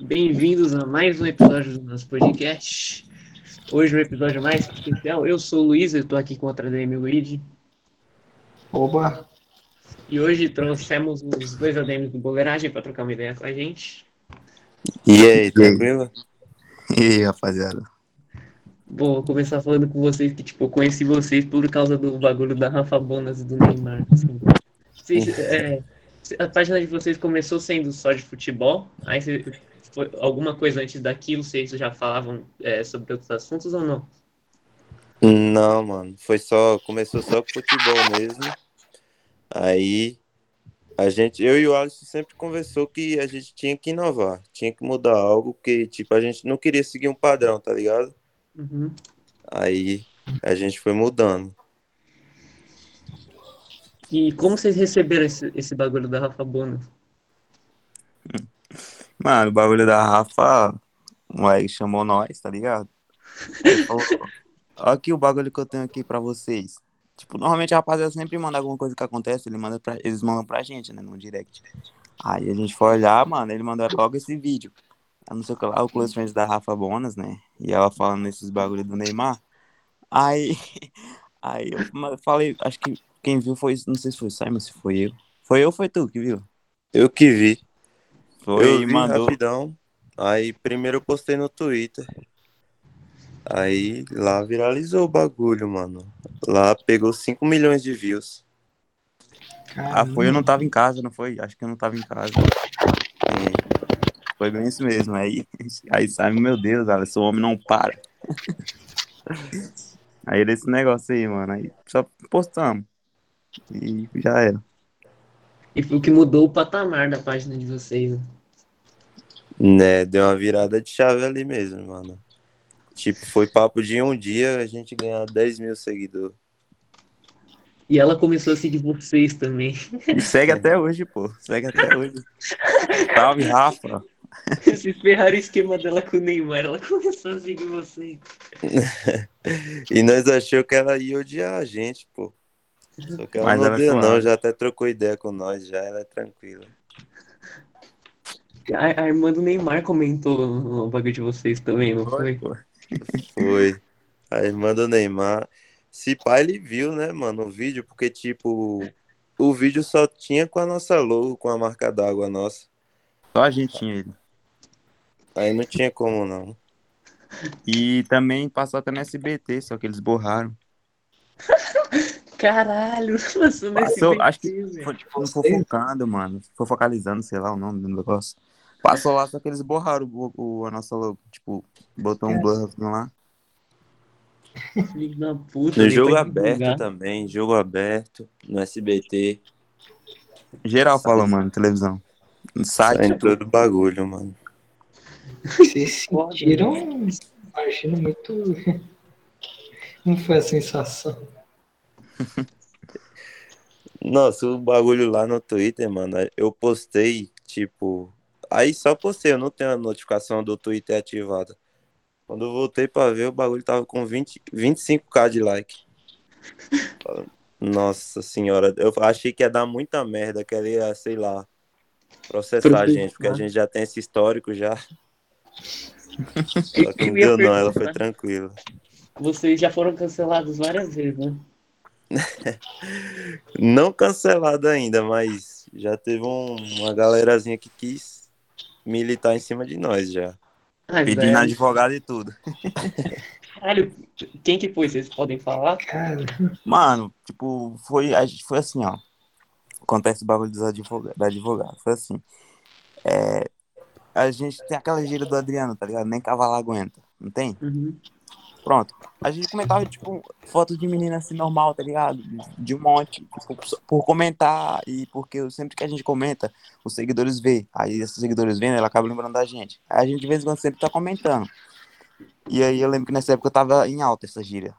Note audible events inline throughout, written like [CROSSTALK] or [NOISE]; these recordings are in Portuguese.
Bem-vindos a mais um episódio do nosso podcast. Hoje um episódio mais especial. Eu sou o Luiz, eu estou aqui com outra DM Luigi. Oba! E hoje trouxemos os dois ADMs do Boleiragem para trocar uma ideia com a gente. E aí, tranquilo? E aí, rapaziada? Bom, vou começar falando com vocês que, tipo, eu conheci vocês por causa do bagulho da Rafa Bonas e do Neymar. Assim. Vocês, é, a página de vocês começou sendo só de futebol, aí você, foi, alguma coisa antes daquilo, vocês já falavam é, sobre outros assuntos ou não? Não, mano. Foi só. Começou só com futebol mesmo. Aí a gente, eu e o Alisson sempre conversou que a gente tinha que inovar, tinha que mudar algo, que tipo, a gente não queria seguir um padrão, tá ligado? Uhum. Aí a gente foi mudando. E como vocês receberam esse, esse bagulho da Rafa Bonas? Mano, o bagulho da Rafa, o moleque chamou nós, tá ligado? Olha aqui o bagulho que eu tenho aqui pra vocês. Tipo, normalmente a rapaziada sempre manda alguma coisa que acontece, ele manda pra, eles mandam pra gente, né, no direct. Aí a gente foi olhar, mano, ele mandou logo esse vídeo. Eu não sei o que lá, o close friends da Rafa Bonas, né? E ela falando nesses bagulho do Neymar. Aí, [LAUGHS] aí eu falei, acho que quem viu foi, não sei se foi o Simon, se foi eu. Foi eu ou foi tu que viu? Eu que vi. Foi eu e vi mandou. rapidão. Aí primeiro eu postei no Twitter. Aí lá viralizou o bagulho, mano. Lá pegou 5 milhões de views. Ah, foi, eu não tava em casa, não foi? Acho que eu não tava em casa. É, foi bem isso mesmo. Aí, [LAUGHS] aí sabe, meu Deus, Alisson, o homem não para. [LAUGHS] Aí desse negócio aí, mano. Aí só postamos. E já era. E foi o que mudou o patamar da página de vocês. Né? Né, deu uma virada de chave ali mesmo, mano. Tipo, foi papo de um dia a gente ganhar 10 mil seguidores. E ela começou a seguir vocês também. E segue até hoje, pô. Segue até hoje. Salve, Rafa. Vocês ferraram o esquema dela com o Neymar, ela começou a seguir vocês. [LAUGHS] e nós achou que ela ia odiar a gente, pô. Só que ela Mas não ela deu, foi não, já até trocou ideia com nós, já ela é tranquila. A, a irmã do Neymar comentou no bagulho de vocês também, não foi? pô. Foi. A irmã do Neymar. Se pai ele viu, né, mano, o vídeo, porque, tipo, o vídeo só tinha com a nossa logo, com a marca d'água nossa. Só a gente tinha ele. Aí não tinha como, não. E também passou até no SBT, só que eles borraram. [LAUGHS] Caralho, passou nesse Passou, acho que velho. foi tipo, fofocando, mano. Fofocalizando, sei lá o nome do negócio. Passou lá, só que eles borraram o, o- a nossa logo. Tipo, botou um blur lá. Filho da puta. No jogo aberto divulgar. também, jogo aberto, no SBT, Geral fala, mano, televisão. No site. todo bagulho, mano. Vocês sentiram, imagino muito. Não foi a sensação. Nossa, o bagulho lá no Twitter, mano, eu postei, tipo. Aí só postei, eu não tenho a notificação do Twitter ativada. Quando eu voltei pra ver, o bagulho tava com 20, 25k de like. Nossa senhora, eu achei que ia dar muita merda, que ela ia, sei lá, processar a gente, porque a gente já tem esse histórico já. [LAUGHS] Só que não deu não, ela foi perguntar. tranquila. Vocês já foram cancelados várias vezes, né? [LAUGHS] Não cancelado ainda, mas já teve um- uma galerazinha que quis militar em cima de nós já. Ah, Pedindo velho. advogado e tudo. Caralho, quem que foi? Vocês podem falar? Cara, Mano, tipo, foi, a gente, foi assim, ó. Acontece o bagulho dos advogados, do advogado. Foi assim. É, a gente tem aquela gíria do Adriano, tá ligado? Nem cavalo aguenta. Não tem? Uhum. Pronto. A gente comentava, tipo, foto de menina assim, normal, tá ligado? De um monte. Tipo, por comentar e porque sempre que a gente comenta, os seguidores vê. Aí esses seguidores vendo, ela acaba lembrando da gente. Aí a gente, de vez em quando, sempre tá comentando. E aí eu lembro que nessa época eu tava em alta essa gíria.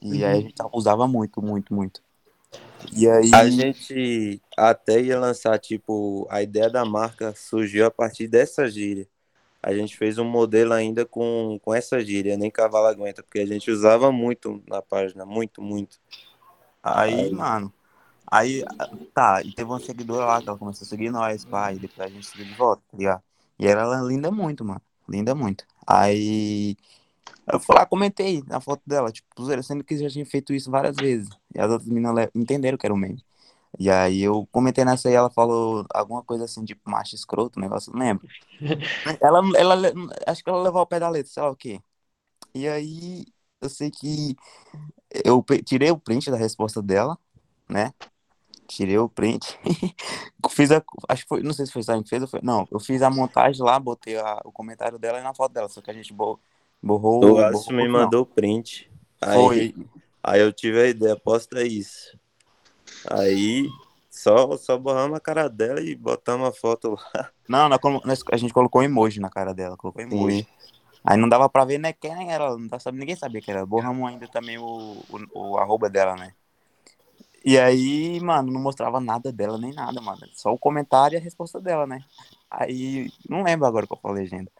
E aí a gente usava muito, muito, muito. E aí. A gente até ia lançar, tipo, a ideia da marca surgiu a partir dessa gíria. A gente fez um modelo ainda com, com essa gíria, nem cavalo aguenta, porque a gente usava muito na página, muito, muito. Aí, Aí. mano. Aí, tá, e teve uma seguidora lá que ela começou a seguir nós, e depois a gente seguiu de volta, tá ligado? E ela linda muito, mano. Linda muito. Aí eu fui lá, comentei na foto dela, tipo, sendo que já tinha feito isso várias vezes. E as outras meninas entenderam que era um meme. E aí eu comentei nessa aí, ela falou alguma coisa assim, tipo, macho escroto, um negócio, não lembro. [LAUGHS] Ela, ela, acho que ela levou ao pé da letra, sei lá o quê. E aí eu sei que eu tirei o print da resposta dela, né? Tirei o print. [LAUGHS] fiz a, acho que foi, não sei se foi Simon que fez ou foi. Não, eu fiz a montagem lá, botei a- o comentário dela e na foto dela, só que a gente bo- borrou. O borrou Alisson me mandou o print. Aí, Foi. aí eu tive a ideia, posta isso. Aí só, só borramos a cara dela e botamos a foto lá. Não, nós a gente colocou emoji na cara dela, colocou emoji. Aí não dava pra ver né, quem era, não ninguém sabia quem era. Borramos ainda também o, o, o arroba dela, né? E aí, mano, não mostrava nada dela, nem nada, mano. Só o comentário e a resposta dela, né? Aí, não lembro agora qual foi a legenda.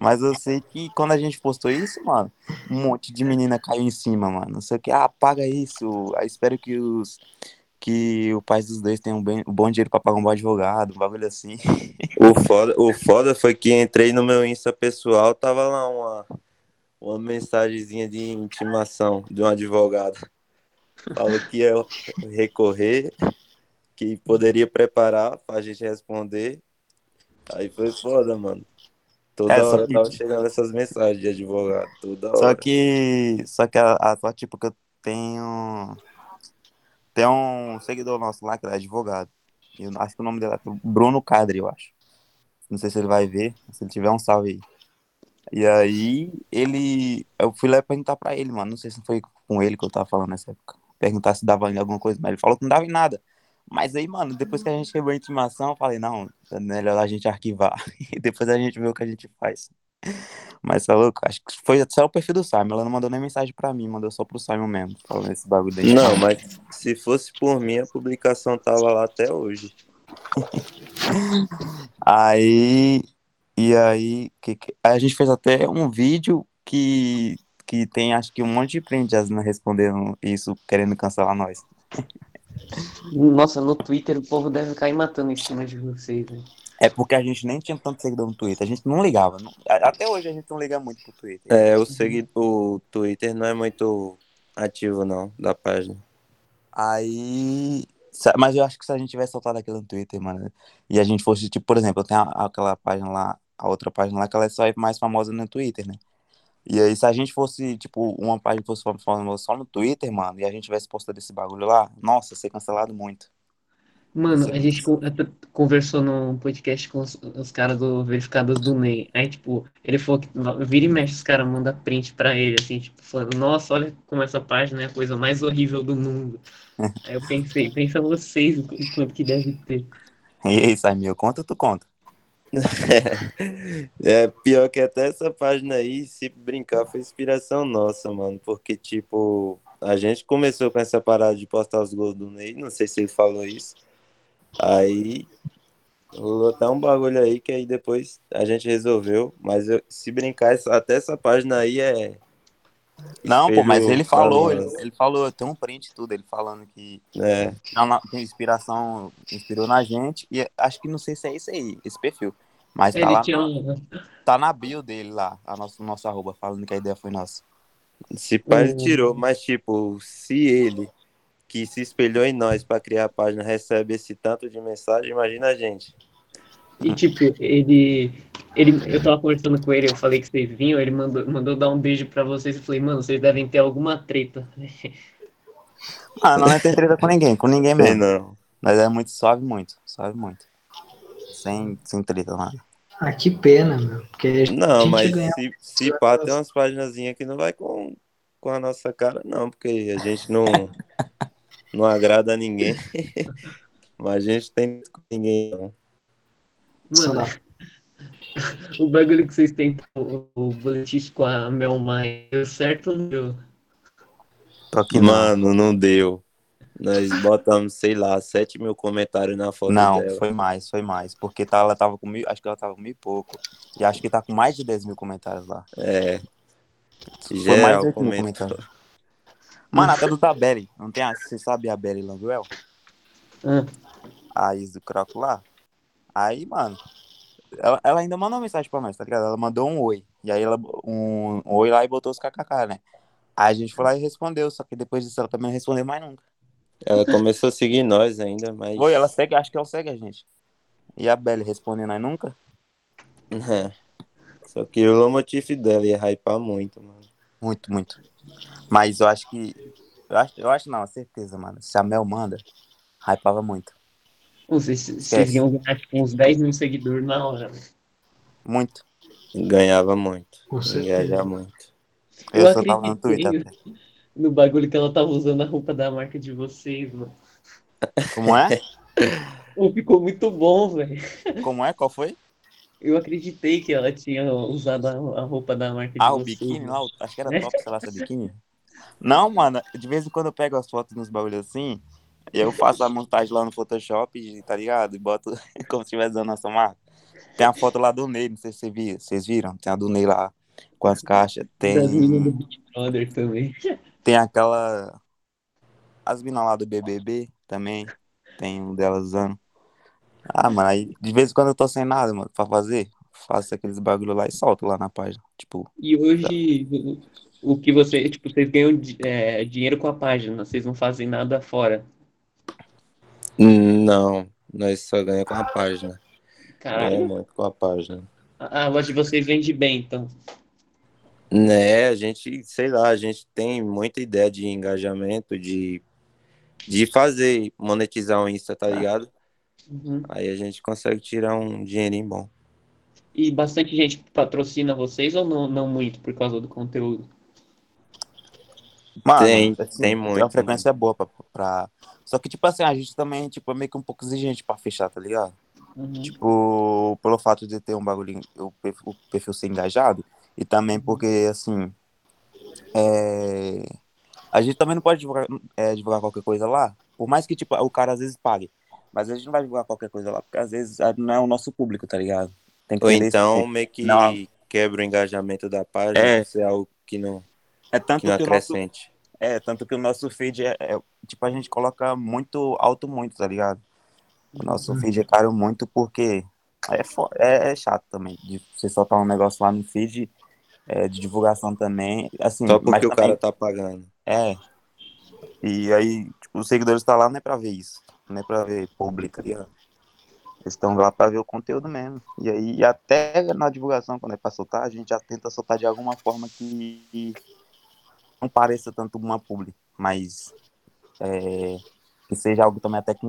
Mas eu sei que quando a gente postou isso, mano, um monte de menina caiu em cima, mano. Não sei o que, ah, apaga isso. Aí espero que os. Que o pai dos dois tenham um bem, um bom dinheiro pra pagar um bom advogado, um bagulho assim. O [LAUGHS] foda, o foda foi que entrei no meu Insta pessoal, tava lá uma, uma mensagenzinha de intimação de um advogado. Falou que ia recorrer, que poderia preparar pra gente responder. Aí foi foda, mano. Toda É, hora que- tava chegando essas mensagens de advogado. Toda hora. Só que. Só que a, a só, tipo que eu tenho. Tem um seguidor nosso lá que é advogado. Eu acho que o nome dele é Bruno Cadre, eu acho. Não sei se ele vai ver. Se ele tiver um salve aí. E aí, ele. Eu fui lá perguntar pra ele, mano. Não sei se foi com ele que eu tava falando nessa época. Perguntar se dava em alguma coisa, mas ele falou que não dava em nada. Mas aí, mano, depois que a gente recebeu a intimação, eu falei, não, é melhor a gente arquivar. [LAUGHS] E depois a gente vê o que a gente faz. Mas tá louco? Acho que foi só o perfil do Simon. Ela não mandou nem mensagem pra mim, mandou só pro Simon mesmo, falando esse bagulho daí. Não, mas se fosse por mim, a publicação tava lá até hoje. [LAUGHS] Aí. E aí, que, que- a gente fez até um vídeo que, que tem acho que um monte de print as meninas respondendo isso, querendo cancelar nós. Nossa, no Twitter o povo deve cair matando em cima de vocês, né? É porque a gente nem tinha tanto seguidor no Twitter, a gente não ligava. não- até hoje a gente não liga muito pro Twitter. É, o, segui... o Twitter não é muito ativo, não, da página. Aí. Mas eu acho que se a gente tivesse soltado aquilo no Twitter, mano, e a gente fosse, tipo, por exemplo, eu tenho aquela página lá, a outra página lá, que ela é só mais famosa no Twitter, né? E aí, se a gente fosse, tipo, uma página que fosse famosa só no Twitter, mano, e a gente tivesse postado esse bagulho lá, nossa, ia ser cancelado muito. Mano, Sim. a gente conversou num podcast com os, os caras do Verificados do Ney. Aí, tipo, ele falou que vira e mexe, os caras mandam print pra ele, assim, tipo, falando, nossa, olha como essa página é a coisa mais horrível do mundo. [LAUGHS] Aí eu pensei, pensa vocês o qu- o quanto que deve ter. E aí, Saimil, conta ou tu conta? [LAUGHS] É pior que até essa página aí, se brincar, foi inspiração nossa, mano. Porque, tipo, a gente começou com essa parada de postar os gols do Ney, não sei se ele falou isso. Aí rolou até um bagulho aí que aí depois a gente resolveu. Mas eu- se brincar, essa- até essa página aí é. Não, pô, mas ele falou, ele, ele falou, tem um print tudo, ele falando que É, tem inspiração, inspirou na gente, e acho que não sei se é isso aí, esse perfil. Mas tá Ele lá, na- um, tá na bio dele lá, a nosso, nosso arroba, falando que a ideia foi nossa. se pá, ele Uhum. tirou, mas tipo, se ele que se espelhou em nós pra criar a página recebe esse tanto de mensagem, imagina a gente. E tipo, ele, ele. Eu tava conversando com ele, eu falei que vocês vinham, ele mandou, mandou dar um beijo pra vocês. Eu falei, mano, vocês devem ter alguma treta. Ah, não é ter treta com ninguém, com ninguém mesmo. não. Mas é muito, suave muito, suave muito. Sem, sem treta, nada. Ah, que pena, meu. Porque a gente Não, mas ganhar. se, se pá, tem umas paginazinhas que não vai com, com a nossa cara, não, porque a gente não, [LAUGHS] não agrada a ninguém. Mas a gente tem com ninguém, não. Mano, o bagulho que vocês têm, o, o boletim com a Mel Maia, deu certo ou não deu? Não. Mano, não deu. Nós botamos, sei lá, 7 mil comentários na foto Não, dela. foi mais, foi mais. Porque tá, ela tava com mil, acho que ela tava com mil e pouco. E acho que tá com mais de 10 mil comentários lá. É. Foi mais de Geral 10 mil comentários. Mano, até do da Belly. Não tem a, você sabe a Belly Languel? Ah, A Is do Croco lá? Aí, mano, ela, ela ainda mandou uma mensagem pra nós, tá ligado? Ela mandou um oi. E aí ela um, um oi lá e botou os kkk, né? Aí a gente foi lá e respondeu, só que depois disso ela também não respondeu mais nunca. Ela começou a seguir nós ainda, mas. Oi, ela segue, acho que ela segue a gente. E a Belly respondendo nós nunca? É. Só que o motivo dela ia hypar muito, mano. Muito, muito. Mas eu acho que. Eu acho, eu acho não, certeza, mano. Se a Mel manda, hypava muito. Vocês, vocês iam ganhar tipo, uns 10 mil seguidores na hora. né? Muito. Ganhava muito. Engajava muito. Eu, Eu só tava no. Twitter até. No bagulho que ela tava usando a roupa da marca de vocês, mano. Como é? [LAUGHS] Ficou muito bom, velho. Como é? Qual foi? Eu acreditei que ela tinha usado a, roupa da marca de Ah, o vocês. biquíni lá, acho que era [LAUGHS] top, sei lá, essa biquíni. Não, mano, de vez em quando eu pego as fotos nos bagulhos assim, e eu faço a montagem lá no Photoshop, tá ligado? E boto [LAUGHS] como se estivesse usando a nossa marca. Tem a foto lá do Ney, não sei se vocês viram? Tem a do Ney lá com as caixas. Das meninas do Tem, Big Brother também. [LAUGHS] tem aquela. As minas lá do BBB também. Tem um delas usando. Ah, mano, aí de vez em quando eu tô sem nada, mano, pra fazer, faço aqueles bagulho lá e solto lá na página. Tipo, E hoje, o, o que você, tipo, vocês ganham é, dinheiro com a página, vocês não fazem nada fora. Não, nós só ganhamos com a página. Caralho, Ganha muito com a página. a, a loja de vocês vende bem, então. Né, a gente, sei lá, a gente tem muita ideia de engajamento, de, de fazer, monetizar o Insta, tá ligado? Uhum. Aí a gente consegue tirar um dinheirinho bom. E bastante gente patrocina vocês ou não, não muito por causa do conteúdo? Mano, Tem, assim, tem muito, A frequência é boa pra, pra- Só que, tipo assim, a gente também tipo, é meio que um pouco exigente pra fechar, tá ligado? Uhum. Tipo, pelo fato de ter um bagulho, o perfil, o perfil ser engajado, e também porque, assim, é, a gente também não pode divulgar, é, divulgar qualquer coisa lá, por mais que, tipo, o cara às vezes pague, mas a gente não vai divulgar qualquer coisa lá, porque às vezes ah, não é o nosso público, tá ligado? Tem que Ou então isso. meio que Não. quebra o engajamento da página, É. se é algo que não, É tanto que não que o nosso. É, tanto que o nosso feed é, é- tipo, a gente coloca muito alto muito, tá ligado? O nosso feed é caro muito porque é, fo- é, é chato também, de você soltar um negócio lá no feed, é, de divulgação tambem, assim, Só mas porque o também- cara tá pagando. É, e aí, tipo, os seguidores estão lá não é pra ver isso, não é pra ver público, tá ligado? Eles estão lá pra ver o conteúdo mesmo. E aí, até na divulgação, quando é pra soltar, a gente já tenta soltar de alguma forma que não pareça tanto uma publi, mas é, que seja algo também até que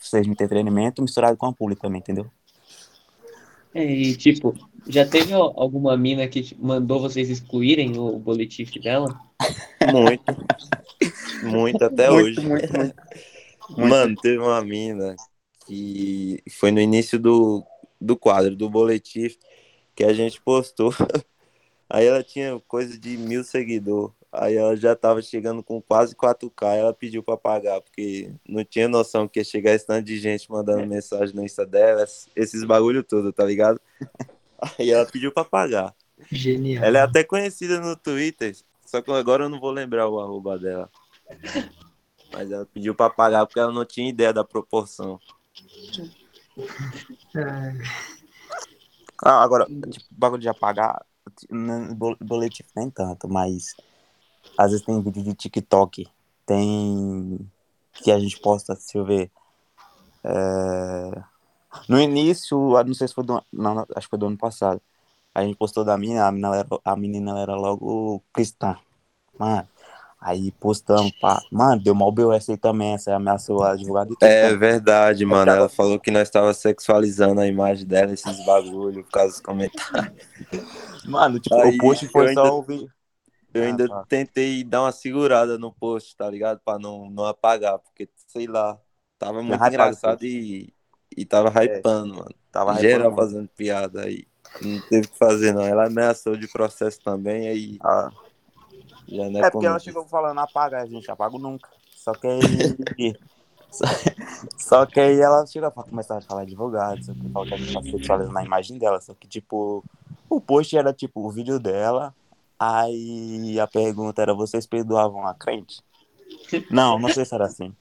seja entretenimento misturado com a publi também, entendeu? É, e tipo, já teve al- alguma mina que mandou vocês excluírem o boletim dela? Muito. muito até Muito, hoje. muito, muito. Mano, teve uma mina que foi no início do, do quadro, do boletim, que a gente postou. [LAUGHS] Aí ela tinha coisa de mil seguidores. Aí ela já tava chegando com quase 4K. Ela pediu pra pagar, porque não tinha noção que ia chegar esse tanto de gente mandando mensagem no Insta dela, esses bagulho todo, tá ligado? [LAUGHS] Aí ela pediu pra pagar. Genial. Ela é até conhecida no Twitter, só que agora eu não vou lembrar o arroba dela. Mas ela pediu pra pagar porque ela não tinha ideia da proporção. É, Ah, agora, tipo, bagulho de apagar, boletim nem tanto, mas às vezes tem vídeo de TikTok, tem que a gente posta, deixa eu ver. é, No início, não sei se foi do não, acho que foi do ano passado. A gente postou da menina, a menina era, a menina era logo cristã. Mano, aí postamos, pá. Mano, deu mal BOS aí também, essa ameaçou a advogada e tudo. É né? verdade, mano. tava- Ela falou que nós tava sexualizando a imagem dela, esses bagulho, por causa dos comentários. Mano, tipo, Aí, o post foi ainda- só o vídeo. Eu Ah, ainda tá. tentei dar uma segurada no post, tá ligado? Pra não, não apagar, porque, sei lá, tava muito hypado engraçado e, e tava hypando, mano. Tava Geral hypando fazendo piada aí. Não teve o que fazer, não. Ela ameaçou de processo também, aí Ah, já não é, É porque ela chegou falando, apaga, a gente apago nunca. Só que aí. [LAUGHS] só, só que aí ela chegou a começar a falar advogado, só que falou que a gente tá sexualizando a imagem dela. Só que, tipo, o post era tipo o vídeo dela. Aí a pergunta era: vocês perdoavam a crente? Não, não sei se era assim.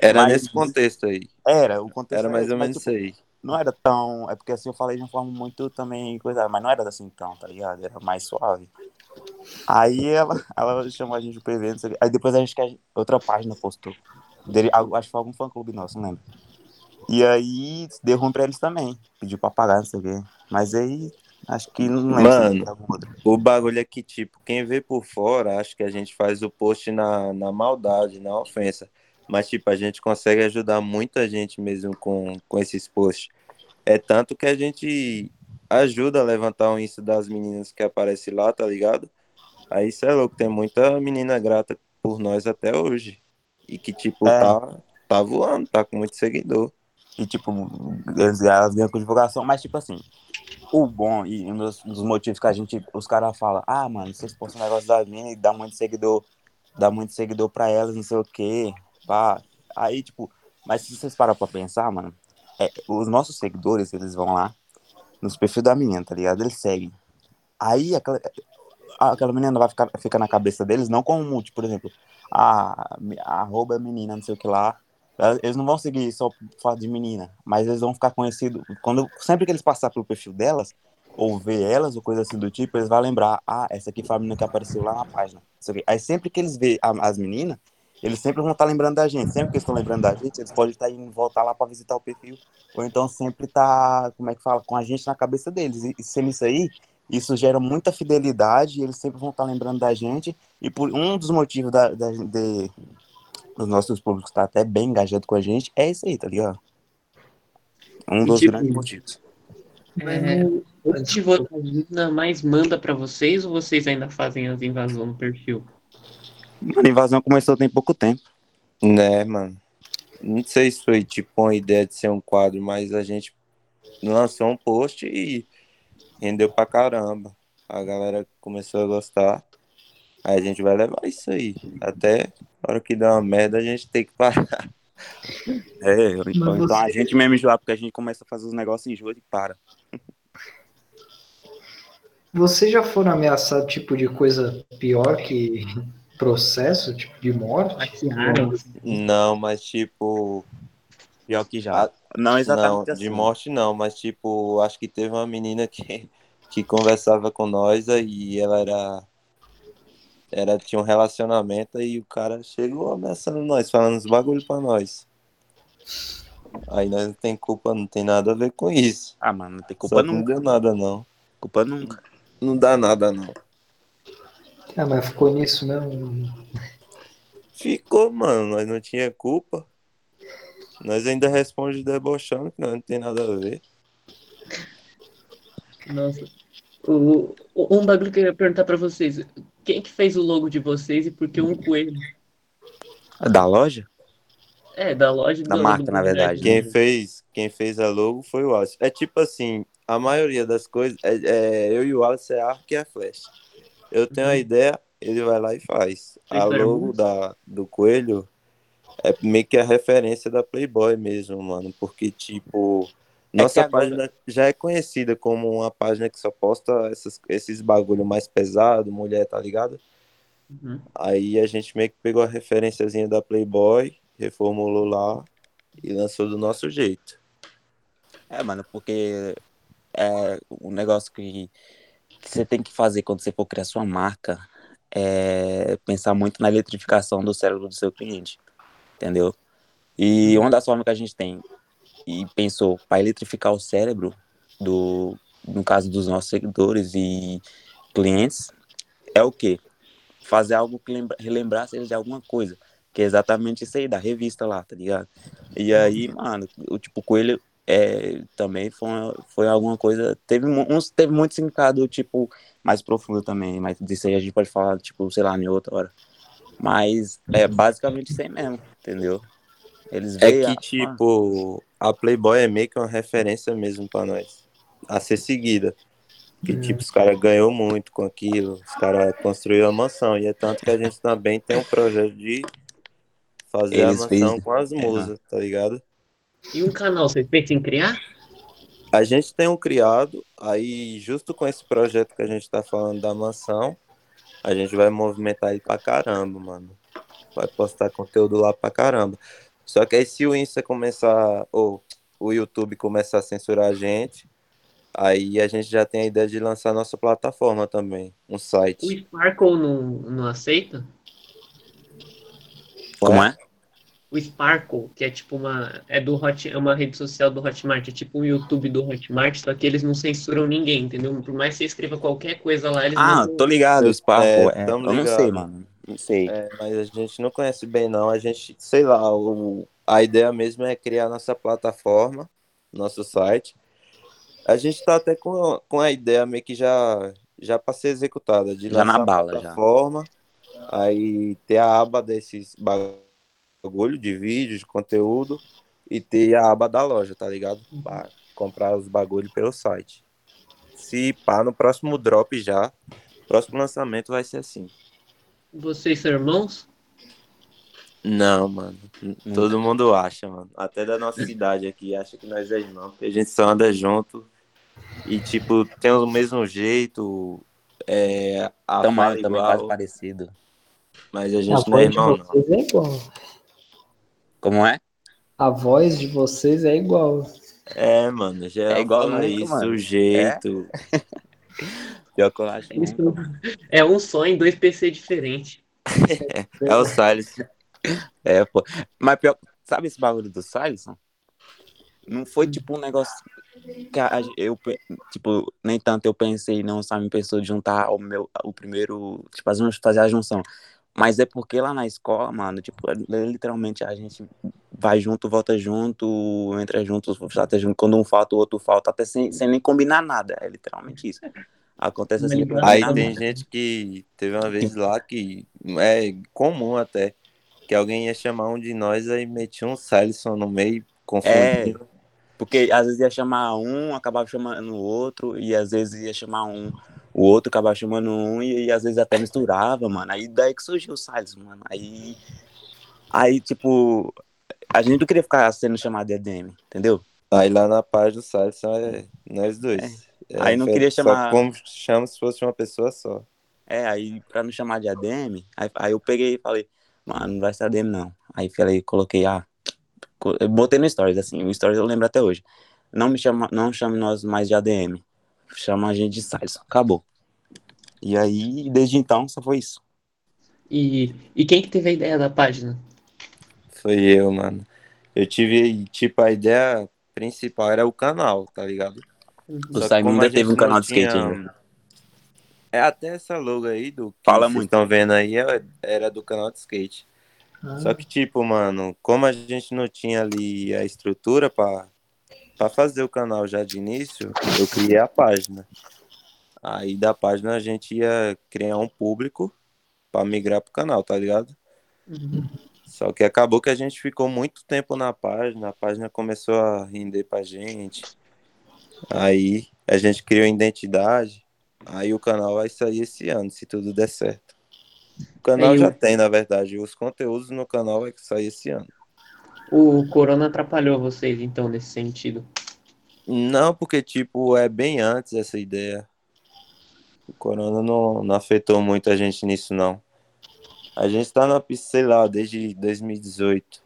Era Mas- nesse contexto aí. Era, o contexto Era mais ou esse, mas, menos tipo, isso aí. não era tão. É porque assim eu falei de uma forma muito também coisa, mas não era assim tão, tá ligado? Era mais suave. Aí ela, ela chamou a gente pro evento, aí depois a gente quer outra página postou. Dele, acho que foi algum fã clube nosso, não lembro. E aí deu ruim pra eles também. Pediu pra pagar, não sei o quê. Mas aí acho que não lembro. Mano, o bagulho é que, tipo, quem vê por fora, acho que a gente faz o post na, na maldade, na ofensa. Mas, tipo, a gente consegue ajudar muita gente mesmo com, com esses posts. É tanto que a gente ajuda a levantar o Insta das meninas que aparecem lá, tá ligado? Aí isso é louco, tem muita menina grata por nós até hoje. E que, tipo, é. tá, tá voando, tá com muito seguidor. E, tipo, eles, elas ganham com divulgação, mas, tipo assim, o bom e um dos, dos motivos que a gente, os caras falam, ah, mano, vocês postam um negócio da mina e dá muito seguidor, dá muito seguidor pra elas, não sei o quê, pá. Aí, tipo, mas se vocês param pra pensar, mano, é, os nossos seguidores, eles vão lá nos perfis da menina, tá ligado? Eles seguem. Aí aquela, aquela menina vai ficar, ficar na cabeça deles, não como, tipo, por exemplo, a, a arroba menina, não sei o que lá, eles não vão seguir só fato de menina, mas eles vão ficar conhecidos. Quando, sempre que eles passar pelo perfil delas, ou ver elas, ou coisa assim do tipo, eles vão lembrar: ah, essa aqui foi a menina que apareceu lá na página. Aí sempre que eles vê as meninas, eles sempre vão estar lembrando da gente. Sempre que eles estão lembrando da gente, eles podem estar indo voltar lá para visitar o perfil, ou então sempre tá, como é que fala, com a gente na cabeça deles. E, sendo isso aí, isso gera muita fidelidade, eles sempre vão estar lembrando da gente. E por um dos motivos da, da de, os nossos públicos tá até bem engajado com a gente, é isso aí, tá ligado? Um dos tipo, grandes motivos. É, o que mais manda para vocês ou vocês ainda fazem as invasões no perfil? Mano, a invasão começou tem pouco tempo. Né, mano. Não sei se foi tipo uma ideia de ser um quadro, mas a gente lançou um post e rendeu pra caramba. A galera começou a gostar. Aí a gente vai levar isso aí. Até a hora que dá uma merda, a gente tem que parar. É, então, você... então a gente mesmo enjoar, porque a gente começa a fazer os negócios e enjoa e para. Vocês já foram ameaçados, tipo, de coisa pior que processo, tipo, de morte? Não, mas tipo. Pior que já. Não, exatamente. Não, assim. de morte não, mas tipo, acho que teve uma menina que, que conversava com nós e ela era era, tinha um relacionamento e o cara chegou ameaçando nós, falando os bagulho pra nós. Aí nós não tem culpa, não tem nada a ver com isso. Ah, mano, não tem culpa Só nunca. Não deu nada, não. Culpa nunca. Não dá nada, não. Ah, mas ficou nisso mesmo? Ficou, mano. Nós não tinha culpa. Nós ainda responde debochando, que não tem nada a ver. Nossa. O, um bagulho que eu ia perguntar pra vocês. Quem que fez o logo de vocês e por que um coelho? Da loja? É, da loja. Da marca, na verdade. Quem fez, quem fez a logo foi o Wallace. É tipo assim, a maioria das coisas, é, é eu e o Wallace é a arco e a flecha. Eu tenho a uhum. ideia, ele vai lá e faz. A logo da, do coelho é meio que a referência da Playboy mesmo, mano. Porque, tipo, é nossa é página já é conhecida como uma página que só posta essas, esses bagulho mais pesado, mulher, tá ligado? Uhum. Aí a gente meio que pegou a referenciazinha da Playboy, reformulou lá e lançou do nosso jeito. É, mano, porque é um negócio que, que você tem que fazer quando você for criar sua marca é pensar muito na eletrificação do cérebro do seu cliente, entendeu? E uma das formas que a gente tem e pensou para eletrificar o cérebro do no caso dos nossos seguidores e clientes é o que fazer algo que lembra, relembrasse eles de alguma coisa que é exatamente isso aí da revista lá tá ligado? E aí mano o tipo coelho é, também foi, foi alguma coisa teve uns teve muito significado tipo mais profundo também mas disso aí a gente pode falar tipo sei lá em outra hora. Mas é basicamente isso aí mesmo entendeu eles é que, a... tipo, a Playboy é meio que uma referência mesmo para nós. A ser seguida. Que, hum. tipo, os caras ganhou muito com aquilo. Os caras construíram a mansão. E é tanto que a gente também tem um projeto de fazer Eles a mansão fez... com as musas, é. tá ligado? E um canal, você pensa em criar? A gente tem um criado, aí justo com esse projeto que a gente tá falando da mansão, a gente vai movimentar ele pra caramba, mano. Vai postar conteúdo lá pra caramba. Só que aí se o Insta começar, ou o YouTube começar a censurar a gente, aí a gente já tem a ideia de lançar nossa plataforma também, um O site. Sparkle não, não aceita? Como é? O Sparkle, que é tipo uma. É do Hot, é uma rede social do Hotmart, é tipo o YouTube do Hotmart, só que eles não censuram ninguém, entendeu? Por mais que você escreva qualquer coisa lá, eles Ah, não. tô ligado, o Sparkle. é, É, eu não ligado. sei, mano. Não sei. É, mas a gente não conhece bem, não. A gente, sei lá, o, a ideia mesmo é criar nossa plataforma, nosso site. A gente tá até com, com a ideia meio que já, já para ser executada, de Já na bala, já. plataforma, aí ter a aba desses bagulho de vídeo, de conteúdo, e ter a aba da loja, tá ligado? Pra comprar os bagulhos pelo site. Se pá, no próximo drop já, próximo lançamento vai ser assim. Vocês são irmãos? Não, mano. Todo mundo acha, mano. Até da nossa [LAUGHS] cidade aqui, acha que nós é irmão. Porque a gente só anda junto. E, tipo, tem o mesmo jeito. É, a Também, fala também igual, quase parecido. mas a A gente não é irmão, não. vocês é igual. Como é? A voz de vocês é igual. É, mano. Já É igual fala nunca, isso, mano. o jeito. [LAUGHS] Pior que eu acho. Isso é um só em dois PC diferentes. [LAUGHS] É o Salles. É, pô. Mas pior, sabe esse bagulho do Silenson? Não foi tipo um negócio que a- eu, tipo, nem tanto eu pensei, não, sabe, pensou de juntar o meu, o primeiro, tipo, fazer a junção. Mas é porque lá na escola, mano, tipo, é literalmente a gente vai junto, volta junto, entra junto, volta junto. Quando um falta, o outro falta, até sem, sem nem combinar nada. É literalmente isso. Acontece assim. Aí tem gente que teve uma vez lá que é comum até. Que alguém ia chamar um de nós aí metia um Silenson no meio, confundindo. Porque às vezes ia chamar um, acabava chamando o outro, e às vezes ia chamar um, o outro acabava chamando um, e, e às vezes até misturava, mano. Aí daí que surgiu o Silas, mano. Aí, aí, tipo, a gente não queria ficar sendo chamado de EDM, entendeu? Aí lá na página do Silenson é nós dois. É, Aí não queria só chamar- como chama se fosse uma pessoa só. É, aí pra não chamar de ADM, aí, aí eu peguei e falei, mano, não vai ser ADM não. Aí falei, coloquei, ah, eu botei no Stories, assim, o Stories eu lembro até hoje. Não me chama, não chame nós mais de ADM, chama a gente de Silas, acabou. E aí, desde então, só foi isso. E, e quem que teve a ideia da página? Foi eu, mano. Eu tive, tipo, a ideia principal era o canal, tá ligado? O Simon ainda teve um canal de skate tinha- ainda. É até essa logo aí do que Fala vocês muito. estão vendo aí é- era do canal de skate. Ah, Só que, tipo, mano, como a gente não tinha ali a estrutura pra, pra fazer o canal já de início, eu criei a página. Aí da página a gente ia criar um público pra migrar pro canal, tá ligado? Uhum. Só que acabou que a gente ficou muito tempo na página, a página começou a render pra gente. Aí a gente criou identidade, aí o canal vai sair esse ano, se tudo der certo. O canal Aí já tem, na verdade, os conteúdos no canal vai sair esse ano. O Corona atrapalhou vocês, então, nesse sentido. Não, porque, tipo, é bem antes essa ideia. O corona não, não afetou muito a gente nisso, não. A gente tá na pista, sei lá, desde 2018.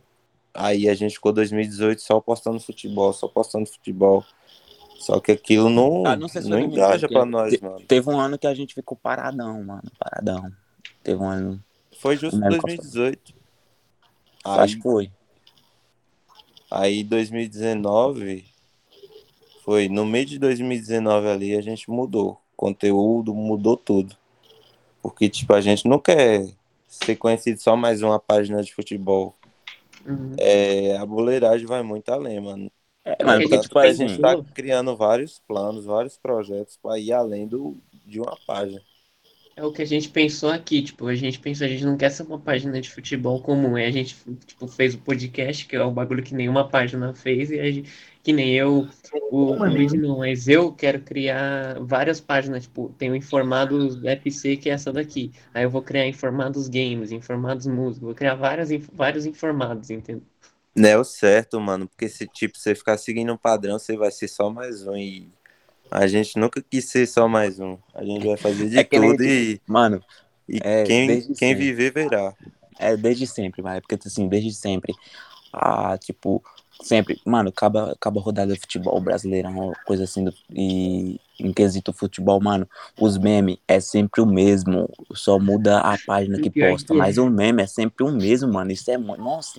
Aí a gente ficou 2018 só postando futebol, só postando futebol. Só que aquilo não, Ah, não se não foi 2018, engaja pra porque nós, te- mano. Teve um ano que a gente ficou paradão, mano, paradão. Teve um ano, Foi justo Não, 2018. Aí, acho que foi. aí 2019, foi no meio de 2019 ali, a gente mudou. Conteúdo, mudou tudo. Porque, tipo, a gente não quer ser conhecido só mais uma página de futebol. Uhum. É, a boleiragem vai muito além, mano. É, mano, porque, Tanto tipo a assim, gente tá criando vários planos, vários projetos para ir além do, de uma página. É o que a gente pensou aqui, tipo, a gente pensou, a gente não quer ser uma página de futebol comum, aí a gente, tipo, fez o podcast, que é o bagulho que nenhuma página fez, e a gente, que nem eu, o, o Luiz não, mas eu quero criar várias páginas, tipo, tem o Informados FC, que é essa daqui, aí eu vou criar Informados Games, Informados Música, vou criar várias, vários informados, entendeu? Não é o certo, mano, porque se, tipo, você ficar seguindo um padrão, você vai ser só mais um e a gente nunca quis ser só mais um. A gente vai fazer de [LAUGHS] É tudo e, mano, e É, quem, quem viver verá. É desde sempre, vai, porque assim, desde sempre. Ah, tipo, sempre, mano, acaba, acaba a rodada de futebol brasileiro, uma coisa assim, do, e em quesito futebol, mano, os memes é sempre o mesmo, só muda a página que posta, mas o meme é sempre o mesmo, mano, isso é muito, nossa,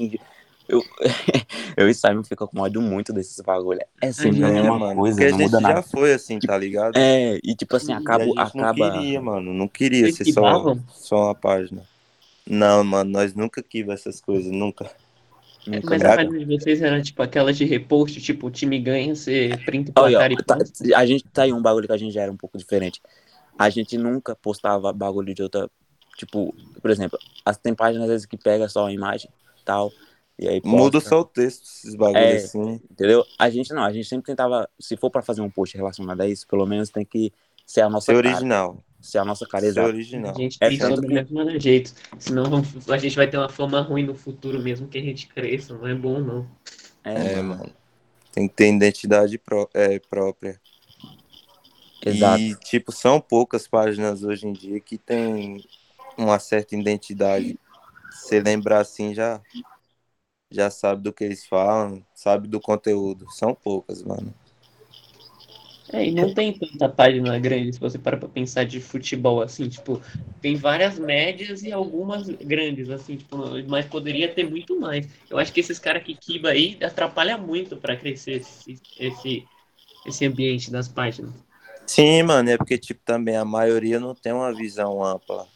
eu, [LAUGHS] eu e Simon fica com ódio muito desses bagulho, é sempre a É, mesma mano, coisa, porque a não gente muda já nada. foi assim, tá ligado? É, e tipo assim, a acaba, e a gente acaba, não queria, mano, não queria Vocês ser só, só uma página. Não, mano, nós nunca quiba essas coisas, nunca. nunca, Mas a página de vocês era tipo aquela de repost, tipo, o time ganha, você printa o Olha, placar e tá- a gente tá aí um bagulho que a gente já era um pouco diferente. A gente nunca postava bagulho de outra. Tipo, por exemplo, as tem páginas às vezes que pega só a imagem tal. E aí posta, Muda só o texto, esses bagulhos É. assim. Entendeu? A gente não, a gente sempre tentava, se for pra fazer um post relacionado a isso, pelo menos tem que ser a nossa Ser cara. original. Ser a nossa cara Ser exata. original. A gente É do que- mesmo jeito. Senão a gente vai ter uma fama ruim no futuro mesmo que a gente cresça. Não é bom, não. É, É, mano. Tem que ter identidade pró- é, própria. Exato. E, tipo, são poucas páginas hoje em dia que tem uma certa identidade. Você lembrar assim, já, já sabe do que eles falam, sabe do conteúdo. São poucas, mano. É, e não tem tanta página grande se você parar pra pensar de futebol, assim, tipo, tem várias médias e algumas grandes, assim, tipo, mas poderia ter muito mais. Eu acho que esses caras que kiba aí atrapalha muito pra crescer esse, esse, esse ambiente das páginas. Sim, mano, é porque, tipo, também a maioria não tem uma visão ampla.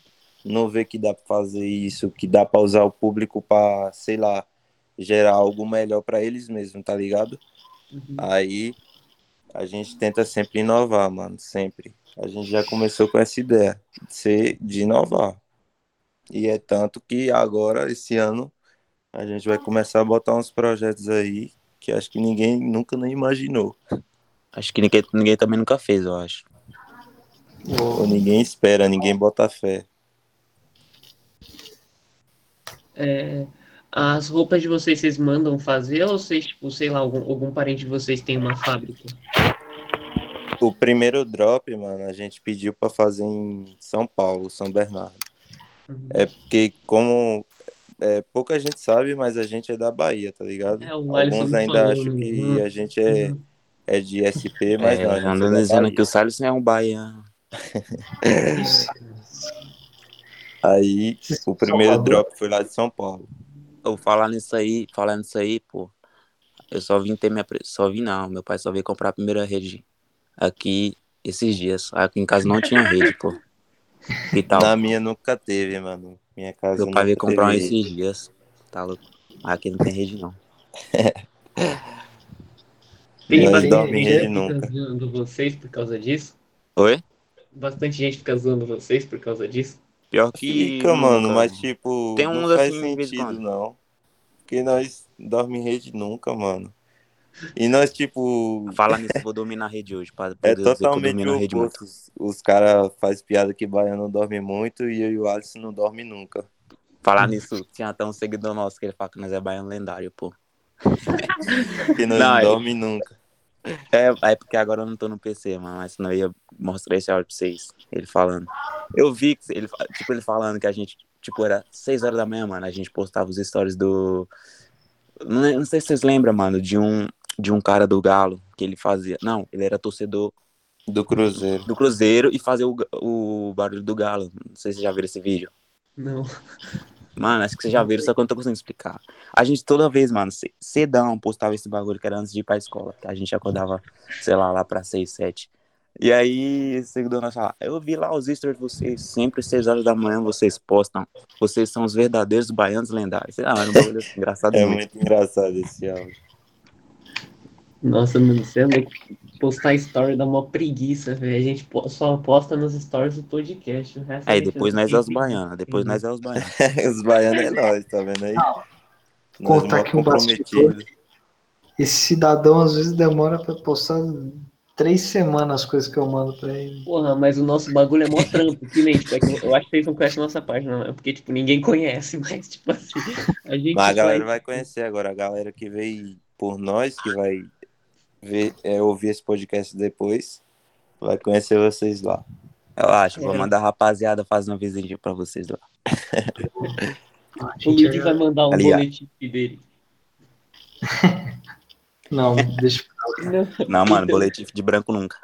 Não vê que dá pra fazer isso, que dá pra usar o público pra, sei lá, gerar algo melhor pra eles mesmos, tá ligado? Uhum. Aí a gente tenta sempre inovar, mano, sempre. A gente já começou com essa ideia de ser de inovar. E é tanto que agora, esse ano, a gente vai começar a botar uns projetos aí que acho que ninguém nunca nem imaginou. Acho que ninguém, ninguém também nunca fez, eu acho. Ou ninguém espera, ninguém bota fé. É, as roupas de vocês, vocês mandam fazer ou vocês, tipo, sei lá, algum, algum parente de vocês tem uma fábrica? O primeiro drop, mano, a gente pediu pra fazer em São Paulo, São Bernardo. Uhum. É porque, como é, pouca gente sabe, mas a gente é da Bahia, tá ligado? É, o Alisson Alguns ainda falou, acham que uhum. a gente é, Uhum. é de SP, mas é, não, a gente andando é dizendo que o Salles é um baiano. [LAUGHS] Aí, o primeiro drop foi lá de São Paulo. Eu falar nisso aí, falar nisso aí, pô. Eu só vim ter minha. Só vim não. Meu pai só veio comprar a primeira rede aqui esses dias. Aqui em casa não tinha rede, pô. E tal. Na minha nunca teve, mano. Minha casa Meu pai veio comprar um teve esses dias. Tá louco. Aqui não tem rede, não. [LAUGHS] Tem bastante gente fica zoando vocês por causa disso? Oi? Bastante gente fica zoando vocês por causa disso? Pior que. Fica, mano, nunca. mas tipo, Tem não uns faz assim, sentido, não. Porque nós dorme em rede nunca, mano. E nós, tipo, Falar nisso, vou dominar a rede hoje. Pra é que totalmente oposto. Os, os caras fazem piada que baiano não dorme muito e eu e o Alisson não dorme nunca. Falar nisso, tinha até um seguidor nosso que ele fala que nós é baiano lendário, pô. Porque nós Não, não, é- dorme nunca. É, é porque agora eu não tô no PC, mano, mas senão eu ia mostrar esse áudio pra vocês. Ele falando. Eu vi, que ele, tipo, ele falando que a gente, tipo, era 6 horas da manhã, mano, a gente postava os stories do... Não, não sei se vocês lembram, mano, de um, de um cara do Galo, que ele fazia... Não, ele era torcedor Do Cruzeiro. do Cruzeiro e fazia o, o barulho do Galo. Não sei se vocês já viram esse vídeo. Não. Mano, acho que vocês já viram, só que eu não tô conseguindo explicar. A gente toda vez, mano, ce- cedão postava esse bagulho que era antes de ir pra escola. Que a gente acordava, sei lá, lá pra 6, 7. E aí, esse seguidor nós fala, eu vi lá os stories de vocês, sempre 6 horas da manhã vocês postam. Vocês são os verdadeiros baianos lendários. Ah, era um bagulho assim, engraçado É muito engraçado esse áudio. Nossa, mano, você é louco. Postar story dá uma preguiça, velho. A gente só posta nos stories do podcast. O resto a Aí gente depois nós é os baianos, [LAUGHS] depois nós é os baianos. Os baianos é nós, tá vendo aí? Contar aqui um comprometido. Esse cidadão às vezes demora pra postar três semanas as coisas que eu mando pra ele. Porra, mas o nosso bagulho é mó trampo, que nem, tipo, é que eu acho que vocês não conhecem a nossa página, não. É porque, tipo, ninguém conhece, [LAUGHS] mas, tipo assim, a gente Mas a galera faz- vai conhecer agora. A galera que veio por nós, que vai ver, é, ouvir esse podcast depois, vai conhecer vocês lá. Eu acho, vou É. mandar a rapaziada fazer uma visita pra vocês lá. [LAUGHS] O já- vai mandar um boletim dele. [LAUGHS] Não, deixa Não, mano, boletim de branco nunca.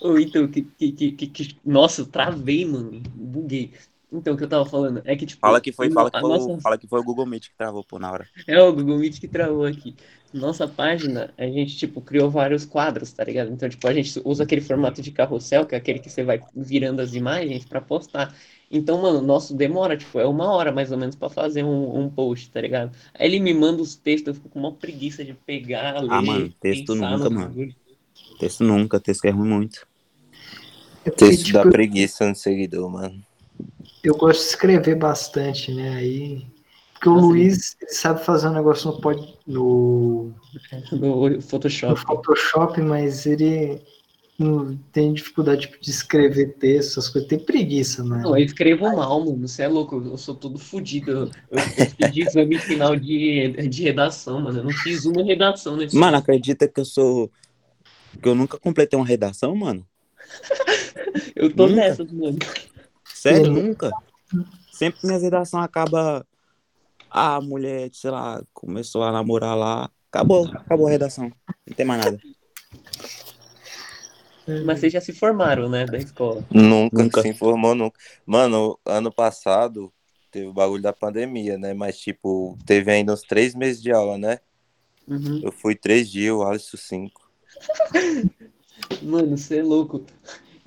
Ou então, que, que, que, que, que- Nossa, eu travei, mano. Buguei. Então, o que eu tava falando é que, tipo. Fala que foi, fala que foi, o- nossa- fala que foi o Google Meet que travou, pô, na hora. É o Google Meet que travou aqui. Nossa página, a gente, tipo, criou vários quadros, tá ligado? Então, tipo, a gente usa aquele formato de carrossel, que é aquele que você vai virando as imagens pra postar. Então, mano, o nosso demora, tipo, é uma hora mais ou menos pra fazer um, um post, tá ligado? Aí ele me manda os textos, eu fico com uma preguiça de pegar, ler, Ah, mano, texto nunca, no mano. bagulho. Texto nunca, texto é ruim muito. É Texto tipo, dá preguiça no seguidor, mano. Eu gosto de escrever bastante, né? Aí. Porque o Nossa, Luiz sabe fazer um negócio no, pod, no, No no Photoshop. Photoshop, mas ele não tem dificuldade tipo, de escrever texto, essas coisas. Tem preguiça, né? Não, eu escrevo mal, mano. Você é louco, eu sou todo fodido. Eu, eu, fiz exame final de, de redação, mano. Eu não fiz uma redação nesse Mano, acredita que eu sou. Que eu nunca completei uma redação, mano? [LAUGHS] Eu tô nunca. nessa, mano. Sério, Sim. nunca. Sempre minha redação acaba. Ah, a mulher, sei lá, começou a namorar lá. Acabou, acabou a redação. Não tem mais nada. [LAUGHS] Mas vocês já se formaram, né, da escola. Nunca, Nunca. se informou nunca. Mano, ano passado teve o bagulho da pandemia, né? Mas, tipo, teve ainda uns três meses de aula, né? Uhum. Eu fui três dias, o Alisson cinco. [LAUGHS] Mano, você é louco.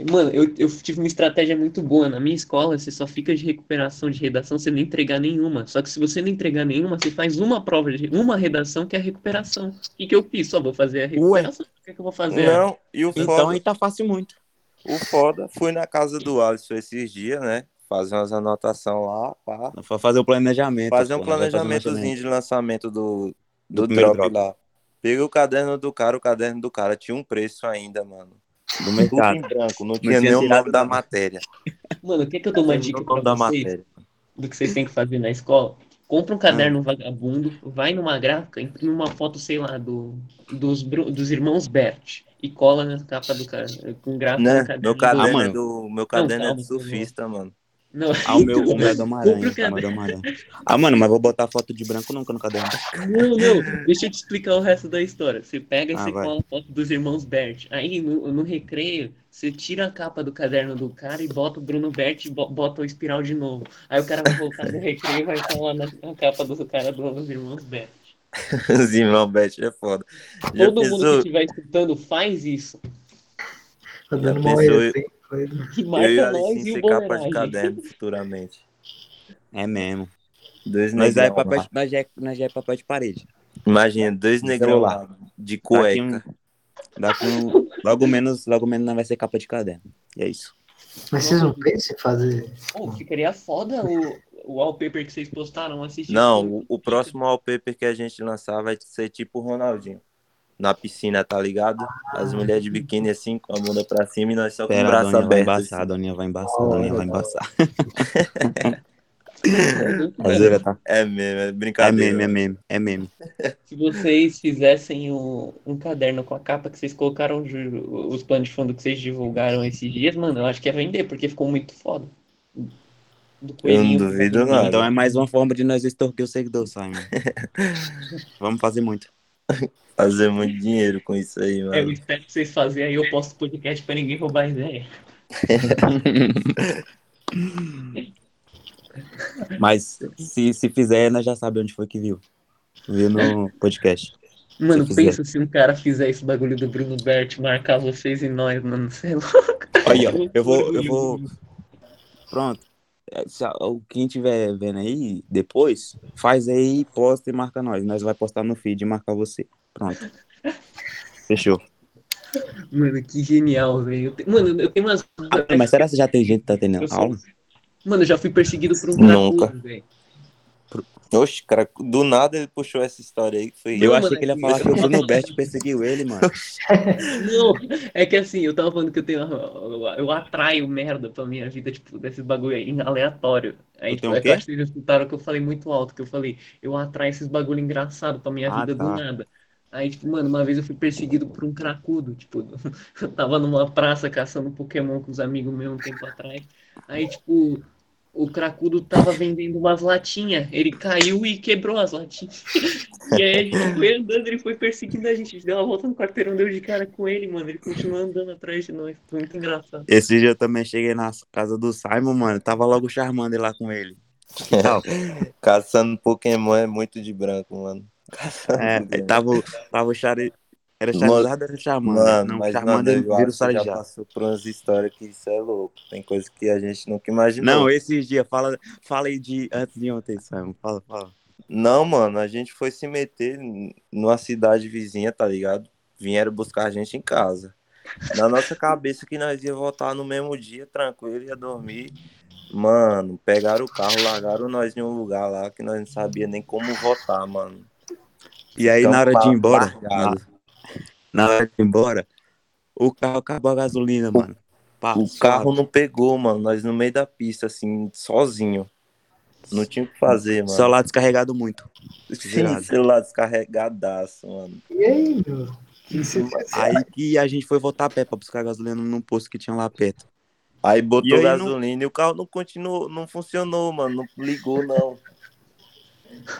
Mano, eu, eu tive uma estratégia muito boa. Na minha escola, você só fica de recuperação de redação se não entregar nenhuma. Só que se você não entregar nenhuma, você faz uma prova de uma redação que é a recuperação. O que, que eu fiz? Só vou fazer a recuperação. O que, que eu vou fazer? Não, e o Então foda, aí tá fácil muito. o foda, fui na casa do Alisson esses dias, né? Fazer umas anotações lá, pá. Foi fazer o planejamento. Fazer um planejamentozinho de lançamento do, do, Do drop, drop. lá. Peguei o caderno do cara, o caderno do cara tinha um preço ainda, mano. Do Tudo mercado. em branco, não, tinha nem o nome da matéria. Mano, quer que eu dou uma Não dica o pra nome da vocês? matéria. do que vocês têm que fazer na escola, compra um caderno vagabundo, vai numa gráfica, imprime uma foto, sei lá, do, dos, dos irmãos Bert e cola na capa do cara, com gráfico Né? no caderno. Meu do- caderno, Ah, mano. é do, meu caderno é calma, de surfista, mano. Não, Ah, o meu, o [LAUGHS] meu é do Aranha. tá, é do caderno. Aranha. Ah, mano, mas vou botar foto de branco nunca no caderno. não, não, deixa eu te explicar o resto da história. Você pega e Ah, você vai. cola a foto dos irmãos Bert. Aí no, no recreio, você tira a capa do caderno do cara e bota o Bruno Bert e bo- bota o espiral de novo. Aí o cara vai voltar no recreio e vai colar na, na capa do cara dos irmãos Bert. [LAUGHS] Os irmãos Beth é foda. Já Todo mundo que pensou, estiver escutando faz isso. Tá dando Já mal pensou exemplo aí. E eu e a nós Alicinha e o ser capa de Boleiragem. caderno futuramente. É mesmo. Dois Nós já é, negrão papel, lá. de- nós, já é, nós já é papel de parede. Imagina, dois negrão celular. lá, de Daqui, cueca. um, daqui um, logo menos, logo menos não vai ser capa de caderno. E é isso. Mas vocês não pensam em fazer. Pô, ficaria foda o, o wallpaper que vocês postaram assistir. Não, o, o próximo wallpaper que a gente lançar vai ser tipo o Ronaldinho. Na piscina, tá ligado? As mulheres de biquíni assim, com a bunda pra cima e nós só com o braço Doninha vai aberto. embaçar, a Doninha vai embaçar, a Doninha vai embaçar. [LAUGHS] Zoeira tá. É mesmo, é É brincadeira. meme, é meme, é meme. Se vocês fizessem um, um caderno com a capa que vocês colocaram, os planos de fundo que vocês divulgaram esses dias, mano, eu acho que ia vender, porque ficou muito foda. Do Eu não duvido nada. Então é mais uma forma de nós extorquir o seguidor, Simon. [LAUGHS] Vamos fazer muito. [LAUGHS] Fazer muito dinheiro com isso aí, É, eu mano. espero que vocês façam aí, eu posto podcast pra ninguém roubar ideia. [LAUGHS] Mas se, se fizer, nós já sabemos onde foi que viu. Viu no podcast. Mano, Se pensa se um cara fizer esse bagulho do Bruno Bert, marcar vocês e nós, mano, sei lá. Aí, ó, eu vou, eu vou. Pronto. O Quem estiver vendo aí, depois, faz aí, posta e marca nós. Nós vai postar no feed e marcar você. Pronto. [LAUGHS] Fechou. Mano, que genial, velho. Mano, eu tenho umas. Ah, mas será que já tem gente que tá tendo aula? Mano, eu já fui perseguido por um Nunca. velho. Oxe, cara, do nada ele puxou essa história aí que foi. Eu Não, achei mano, que ele ia falar que- o Bruno [LAUGHS] Bert perseguiu ele, mano. [LAUGHS] Não, é que assim, eu tava falando que eu tenho. Eu atraio merda pra minha vida, tipo, desses bagulho aí, aleatório. Aí, tipo, o é que vocês escutaram que eu falei muito alto, que eu falei, eu atraio esses bagulho engraçado pra minha Ah, vida do tá. nada. Aí, tipo, mano, uma vez eu fui perseguido por um cracudo, tipo, [LAUGHS] eu tava numa praça caçando Pokémon com os amigos meus um tempo atrás. Aí, tipo, o cracudo tava vendendo umas latinhas. Ele caiu e quebrou as latinhas. [LAUGHS] e aí a gente foi andando, ele foi perseguindo a gente. A gente deu uma volta no quarteirão, deu de cara com ele, mano. Ele continuou andando atrás de nós. Foi muito engraçado. Esse dia eu também cheguei na casa do Simon, mano. Tava logo charmando lá com ele. [LAUGHS] Caçando Pokémon é muito de branco, mano. Caçando É, tava, tava o Chari... Era Charizard era Charmander? Mano, não, mas Charmander eu vira o que já Charizard. passou por umas histórias que isso é louco. Tem coisa que a gente nunca imaginou. Não, esses dias, fala, fala aí de antes de ontem, Simon. Fala, fala. Não, mano, a gente foi se meter numa cidade vizinha, tá ligado? Vieram buscar a gente em casa. Na nossa cabeça que nós ia voltar no mesmo dia, tranquilo, ia dormir. Mano, pegaram o carro, largaram nós em um lugar lá que nós não sabia nem como voltar, mano. E aí, Então, na hora de ir embora. Na, hora de ir embora, o carro acabou a gasolina, mano. O carro não pegou, mano. Nós no meio da pista, assim, sozinho. Não tinha o que fazer, mano. Celular descarregado muito. [LAUGHS] Sim, celular descarregadaço, mano. E aí, meu? O que você fez? Aí que a gente foi voltar a pé pra buscar gasolina num posto que tinha lá perto. Aí botou E aí não- gasolina e o carro não continuou, não funcionou, mano. Não ligou, não.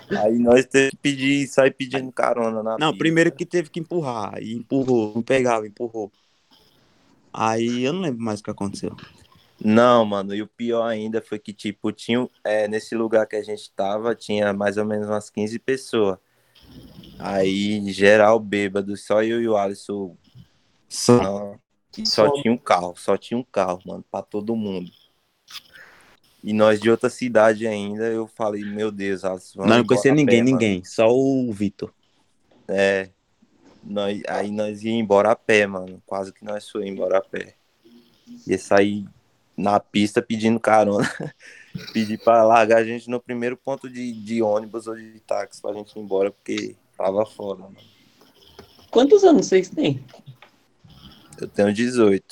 Aí nós teve que pedir, sair pedindo carona na Não, pista. primeiro que teve que empurrar. E empurrou, não pegava, empurrou. Aí eu não lembro mais o que aconteceu. Não, mano, e o pior ainda foi que, tipo, tinha, é, nesse lugar que a gente tava, tinha mais ou menos umas 15 pessoas. Aí, geral bêbado, só eu e o Alisson, Só. só tinha um carro, só tinha um carro, mano, pra todo mundo. E nós de outra cidade ainda, eu falei, meu Deus, Alisson, Não, não conhecia ninguém, pé, mano. ninguém. Só o Vitor. É, nós, aí nós ia embora a pé, mano, quase que nós fomos embora a pé. Ia sair na pista pedindo carona. [LAUGHS] Pedir pra largar a gente no primeiro ponto de, de ônibus ou de táxi pra gente ir embora, porque tava foda, mano. Quantos anos vocês têm? Eu tenho 18.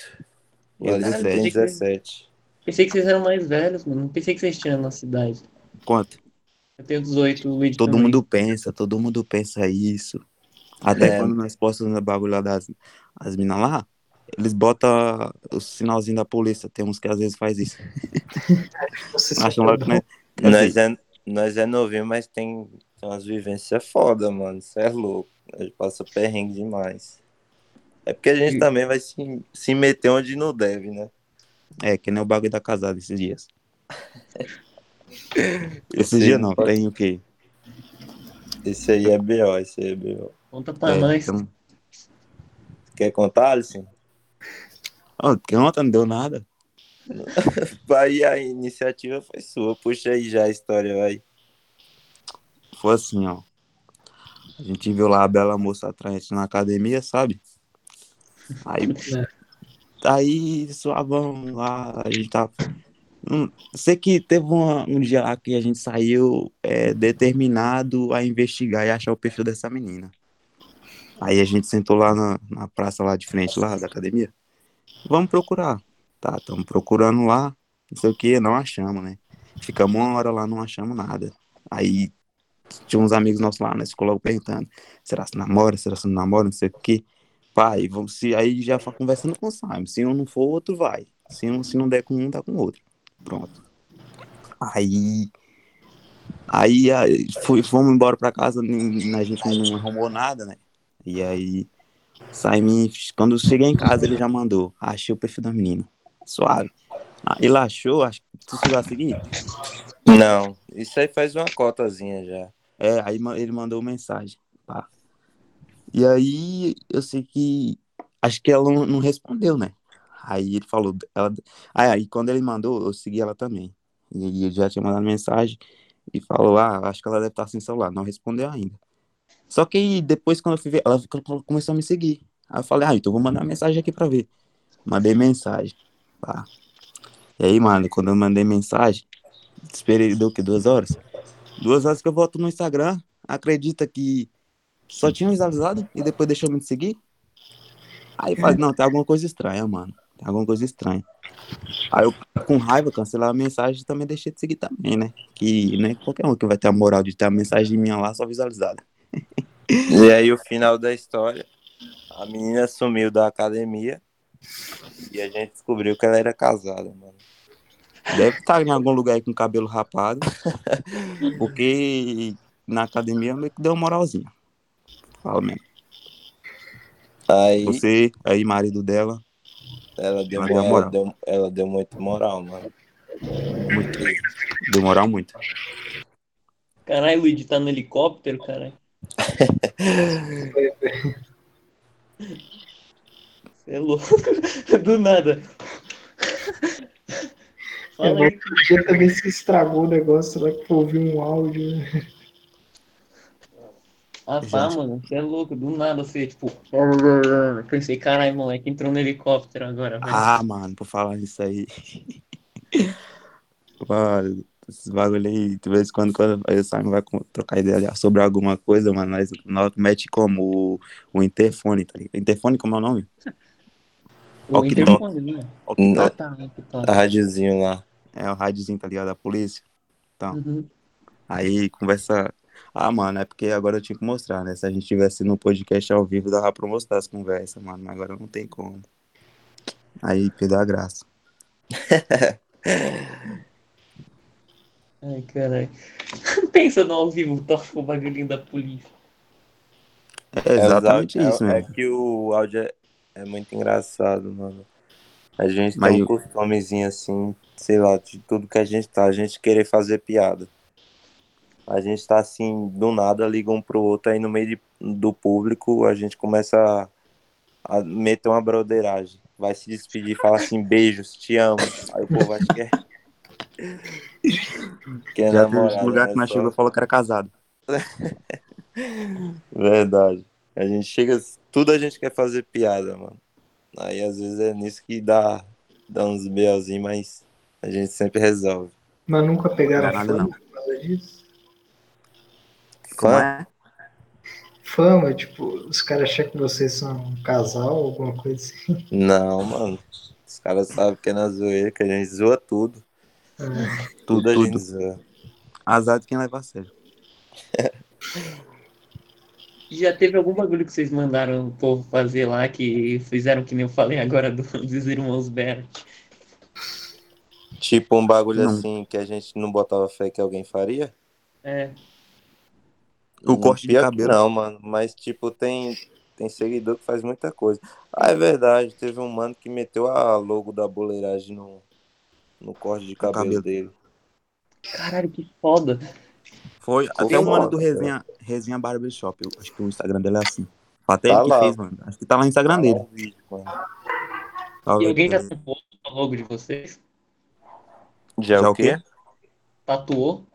O Eu Alisson 17. Tem 17. Pensei que vocês eram mais velhos, mano. Não pensei que vocês tinham na cidade. Quanto? Eu tenho 18, o Luigi Todo também. mundo pensa, todo mundo pensa isso. Até É. quando nós postamos o bagulho lá das as minas lá, eles botam o sinalzinho da polícia. Tem uns que às vezes faz isso. [LAUGHS] Acham formou? né? Nós é, nós é novinho, mas tem, tem umas vivências foda, mano. Isso é louco. A gente passa perrengue demais. É porque a gente E- também vai se, se meter onde não deve, né? É, que nem o bagulho da casada esses dias. Esses [LAUGHS] Esse dias aí não, pode- tem o quê? Esse aí é B.O., esse aí é B.O. Conta pra É, nós. então- Quer contar, Alisson? Que ontem não deu nada. [LAUGHS] Aí a iniciativa foi sua. Puxa aí já a história, vai. Foi assim, ó. A gente viu lá a bela moça atraente na academia, sabe? Aí, É. aí suavão lá, a gente tava. Hum, sei que teve uma- um dia lá que a gente saiu é, determinado a investigar e achar o perfil dessa menina. Aí a gente sentou lá na, na praça lá de frente, lá da academia. Vamos procurar. Tá, estamos procurando lá, não sei o que, não achamos, né? Ficamos uma hora lá, não achamos nada. Aí tinha uns amigos nossos lá, nós ficou logo perguntando, será se namora, será se não namora, não sei o que. Pai, vamos se aí já conversando com o Simon. Se um não for, o outro vai. Se, um, se não der com um, dá com o outro. Pronto. Aí. Aí, aí fomos embora pra casa, nem- a gente não arrumou nada, né? E aí, Simon, quando eu cheguei em casa, ele já mandou. Achei o perfil da menina. Suave. Ah, ele achou, acho que tu chegou a seguir? Não, isso aí faz uma cotazinha já. É, aí ele mandou mensagem. E aí eu sei que. Acho que ela não, não respondeu, né? Aí ele falou. Ela, aí, quando ele mandou, eu segui ela também. E aí ele já tinha mandado mensagem e falou: Ah, acho que ela deve estar sem celular. Não respondeu ainda. Só que depois, quando eu fui ver, ela começou a me seguir. Aí eu falei: Ah, então vou mandar mensagem aqui pra ver. Mandei mensagem. Pá. E aí, mano, quando eu mandei mensagem, esperei, deu o quê? Duas horas? Duas horas que eu volto no Instagram, acredita que só tinha visualizado e depois deixou me seguir? Aí falei, não, tem alguma coisa estranha, mano. Tem alguma coisa estranha. Aí eu, com raiva, cancelei a mensagem e também deixei de seguir também, né? Que não é qualquer um que vai ter a moral de ter a mensagem minha lá só visualizada. E aí o final da história, a menina sumiu da academia e a gente descobriu que ela era casada, mano. Deve estar em algum lugar aí com cabelo rapado. [LAUGHS] porque na academia meio que deu uma moralzinha. Fala mesmo. Aí Você, aí, marido dela, ela deu, Ela ela, deu moral. deu, ela deu muito moral, mano. muito. Deu moral muito. Caralho, o Luigi tá no helicóptero, caralho. [LAUGHS] Você é louco. [LAUGHS] Do nada. Fala É, aí. Um dia também se estragou o negócio lá que eu ouvi um áudio. Ah, tá, mano. Você é louco. Do nada você, tipo. [LAUGHS] Pensei, caralho, moleque, entrou no helicóptero agora, velho. Ah, mano, por falar nisso aí. [LAUGHS] mano, esses bagulho aí, de vez em quando, quando eu saio, vai trocar ideia sobre alguma coisa, mano, nós, nós mete como o, o interfone, tá ligado? Interfone, como é o nome? o interfone, né? Ah, tá. que top. A rádiozinho lá. É o rádiozinho, tá ligado? Da polícia. Uhum. Aí conversa. Ah, mano, é porque agora eu tinha que mostrar, né? Se a gente tivesse no podcast ao vivo, dava pra mostrar as conversas, mano. Mas agora não tem como. Aí perdeu a graça. [LAUGHS] Ai, caralho. [LAUGHS] Pensa no ao vivo, toca o bagulhinho da polícia. É exatamente é, isso, é, né? é que o áudio é, é muito engraçado, mano. A gente Mas tem um eu- costumezinho assim, sei lá, de tudo que a gente tá, a gente querer fazer piada. A gente tá assim, do nada, liga um pro outro, aí no meio de- do público a gente começa a, a meter uma broderagem. Vai se despedir, fala assim, beijos, te amo. Aí o povo acha que é. que é Já teve namorado, lugar né? que nós Só- chegou e falou que era casado. [LAUGHS] Verdade. A gente chega, tudo a gente quer fazer piada, mano. Aí às vezes é nisso que dá, dá uns belzinhos, mas a gente sempre resolve. Mas nunca pegaram é nada, por causa disso? Como Fã? é? Fama, tipo, os caras acham que vocês são um casal, alguma coisa assim. Não, mano. Os caras sabem que é na zoeira, que a gente zoa tudo. É. Tudo a Tudo. gente zoa. Azar de quem leva a sério. [LAUGHS] Já teve algum bagulho que vocês mandaram o povo fazer lá que fizeram que nem eu falei agora do- [LAUGHS] dos irmãos Bert? Tipo um bagulho Não. assim que a gente não botava fé que alguém faria? É. O corte de que cabelo. Não, mano. Mas, tipo, tem, tem seguidor que faz muita coisa. Ah, é verdade. Teve um mano que meteu a logo da boleiragem no, no corte de cabelo, cabelo. dele. Caralho, que foda. Foi Ficou até o mano do Resenha, Resenha Barbershop. Eu acho que o Instagram dele é assim. Até Tá ele que lá. fez, mano. Acho que tá lá no Instagram Tá dele. vídeo. Salve E alguém já tatuou o logo de vocês? Já, Já o o quê? quê? Tatuou?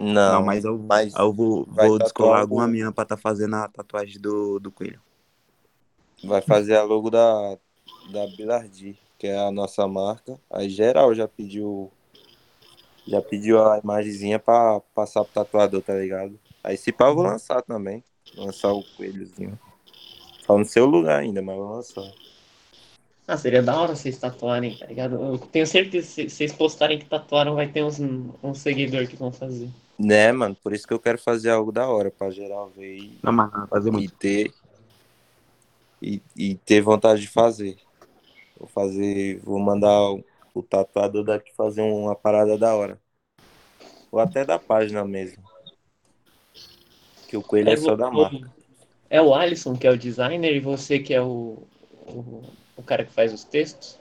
Não, Não, mas eu, mas eu vou, vou descolar alguma mina pra tá fazendo a tatuagem do, do coelho. vai fazer a logo da, da Bilardi, que é a nossa marca. Aí geral já pediu. Já pediu a imagenzinha pra passar pro tatuador, tá ligado? Aí se pá, eu vou lançar também. Lançar o coelhozinho. Só no seu lugar ainda, mas vou lançar. Ah, seria da hora vocês tatuarem, tá ligado? Eu tenho certeza que se vocês postarem que tatuaram, vai ter uns, uns seguidores que vão fazer. Né, mano? Por isso que eu quero fazer algo da hora, pra geral ver e, Não, mas não vai fazer e muito. ter. E, e ter vontade de fazer. Vou fazer. Vou mandar o, o tatuador daqui fazer uma parada da hora. Ou até da página mesmo. Que o coelho é, só da marca. É o Alisson que é o designer e você que é o, o, o cara que faz os textos?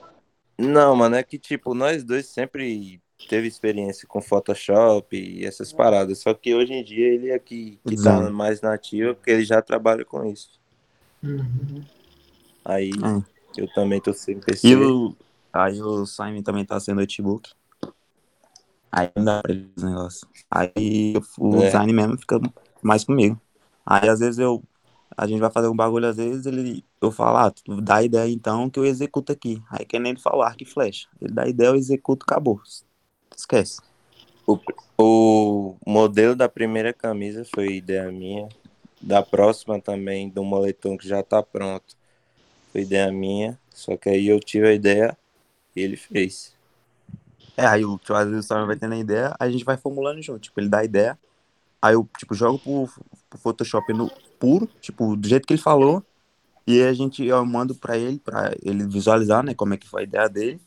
Não, mano, é que tipo, nós dois sempre teve experiência com Photoshop e essas paradas. Só que hoje em dia ele é que, que tá mais nativo, porque ele já trabalha com isso. Uhum. Aí Ah. eu também tô sem PC. E o, aí o Simon também tá sem notebook. Aí não dá pra ele esse negócio. Aí o É. design mesmo fica mais comigo. Aí às vezes eu. A gente vai fazer um bagulho, às vezes ele. Eu falo, ah, dá ideia então que eu executo aqui. Aí que nem ele falou, arco e flecha. Ele dá ideia, eu executo, acabou. Esquece. O modelo da primeira camisa foi ideia minha. Da próxima também, do moletom que já tá pronto. Foi ideia minha. Só que aí eu tive a ideia e ele fez. É, aí o tipo, às vezes o Simon vai tendo a ideia, a gente vai formulando junto. Tipo, ele dá a ideia, aí eu, tipo, jogo pro, pro Photoshop no puro, tipo, do jeito que ele falou, e aí a gente, eu mando pra ele, pra ele visualizar, né, como é que foi a ideia dele,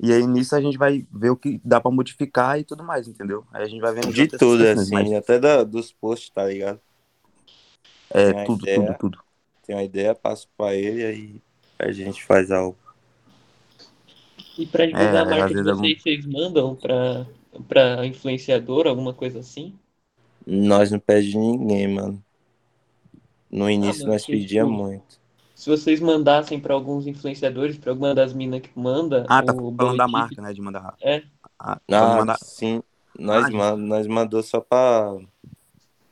E aí nisso a gente vai ver o que dá pra modificar e tudo mais, entendeu? Aí a gente vai vendo De tudo, assim, mas até da, dos posts, tá ligado? é tudo, ideia. tudo, tudo. Tem uma ideia, passo pra ele, aí a gente faz algo. E pra divulgar É, a marca às de vezes vocês, vocês mandam pra, pra influenciador, alguma coisa assim? Nós não pedimos ninguém, mano. No início mano, nós pedíamos tipo- muito. Se vocês mandassem pra alguns influenciadores, pra alguma das minas que manda, Ah, tá o falando da marca, né? De mandar. É. Ah, Ah, mandar. sim. Nós, Ah, man, nós mandou só pra,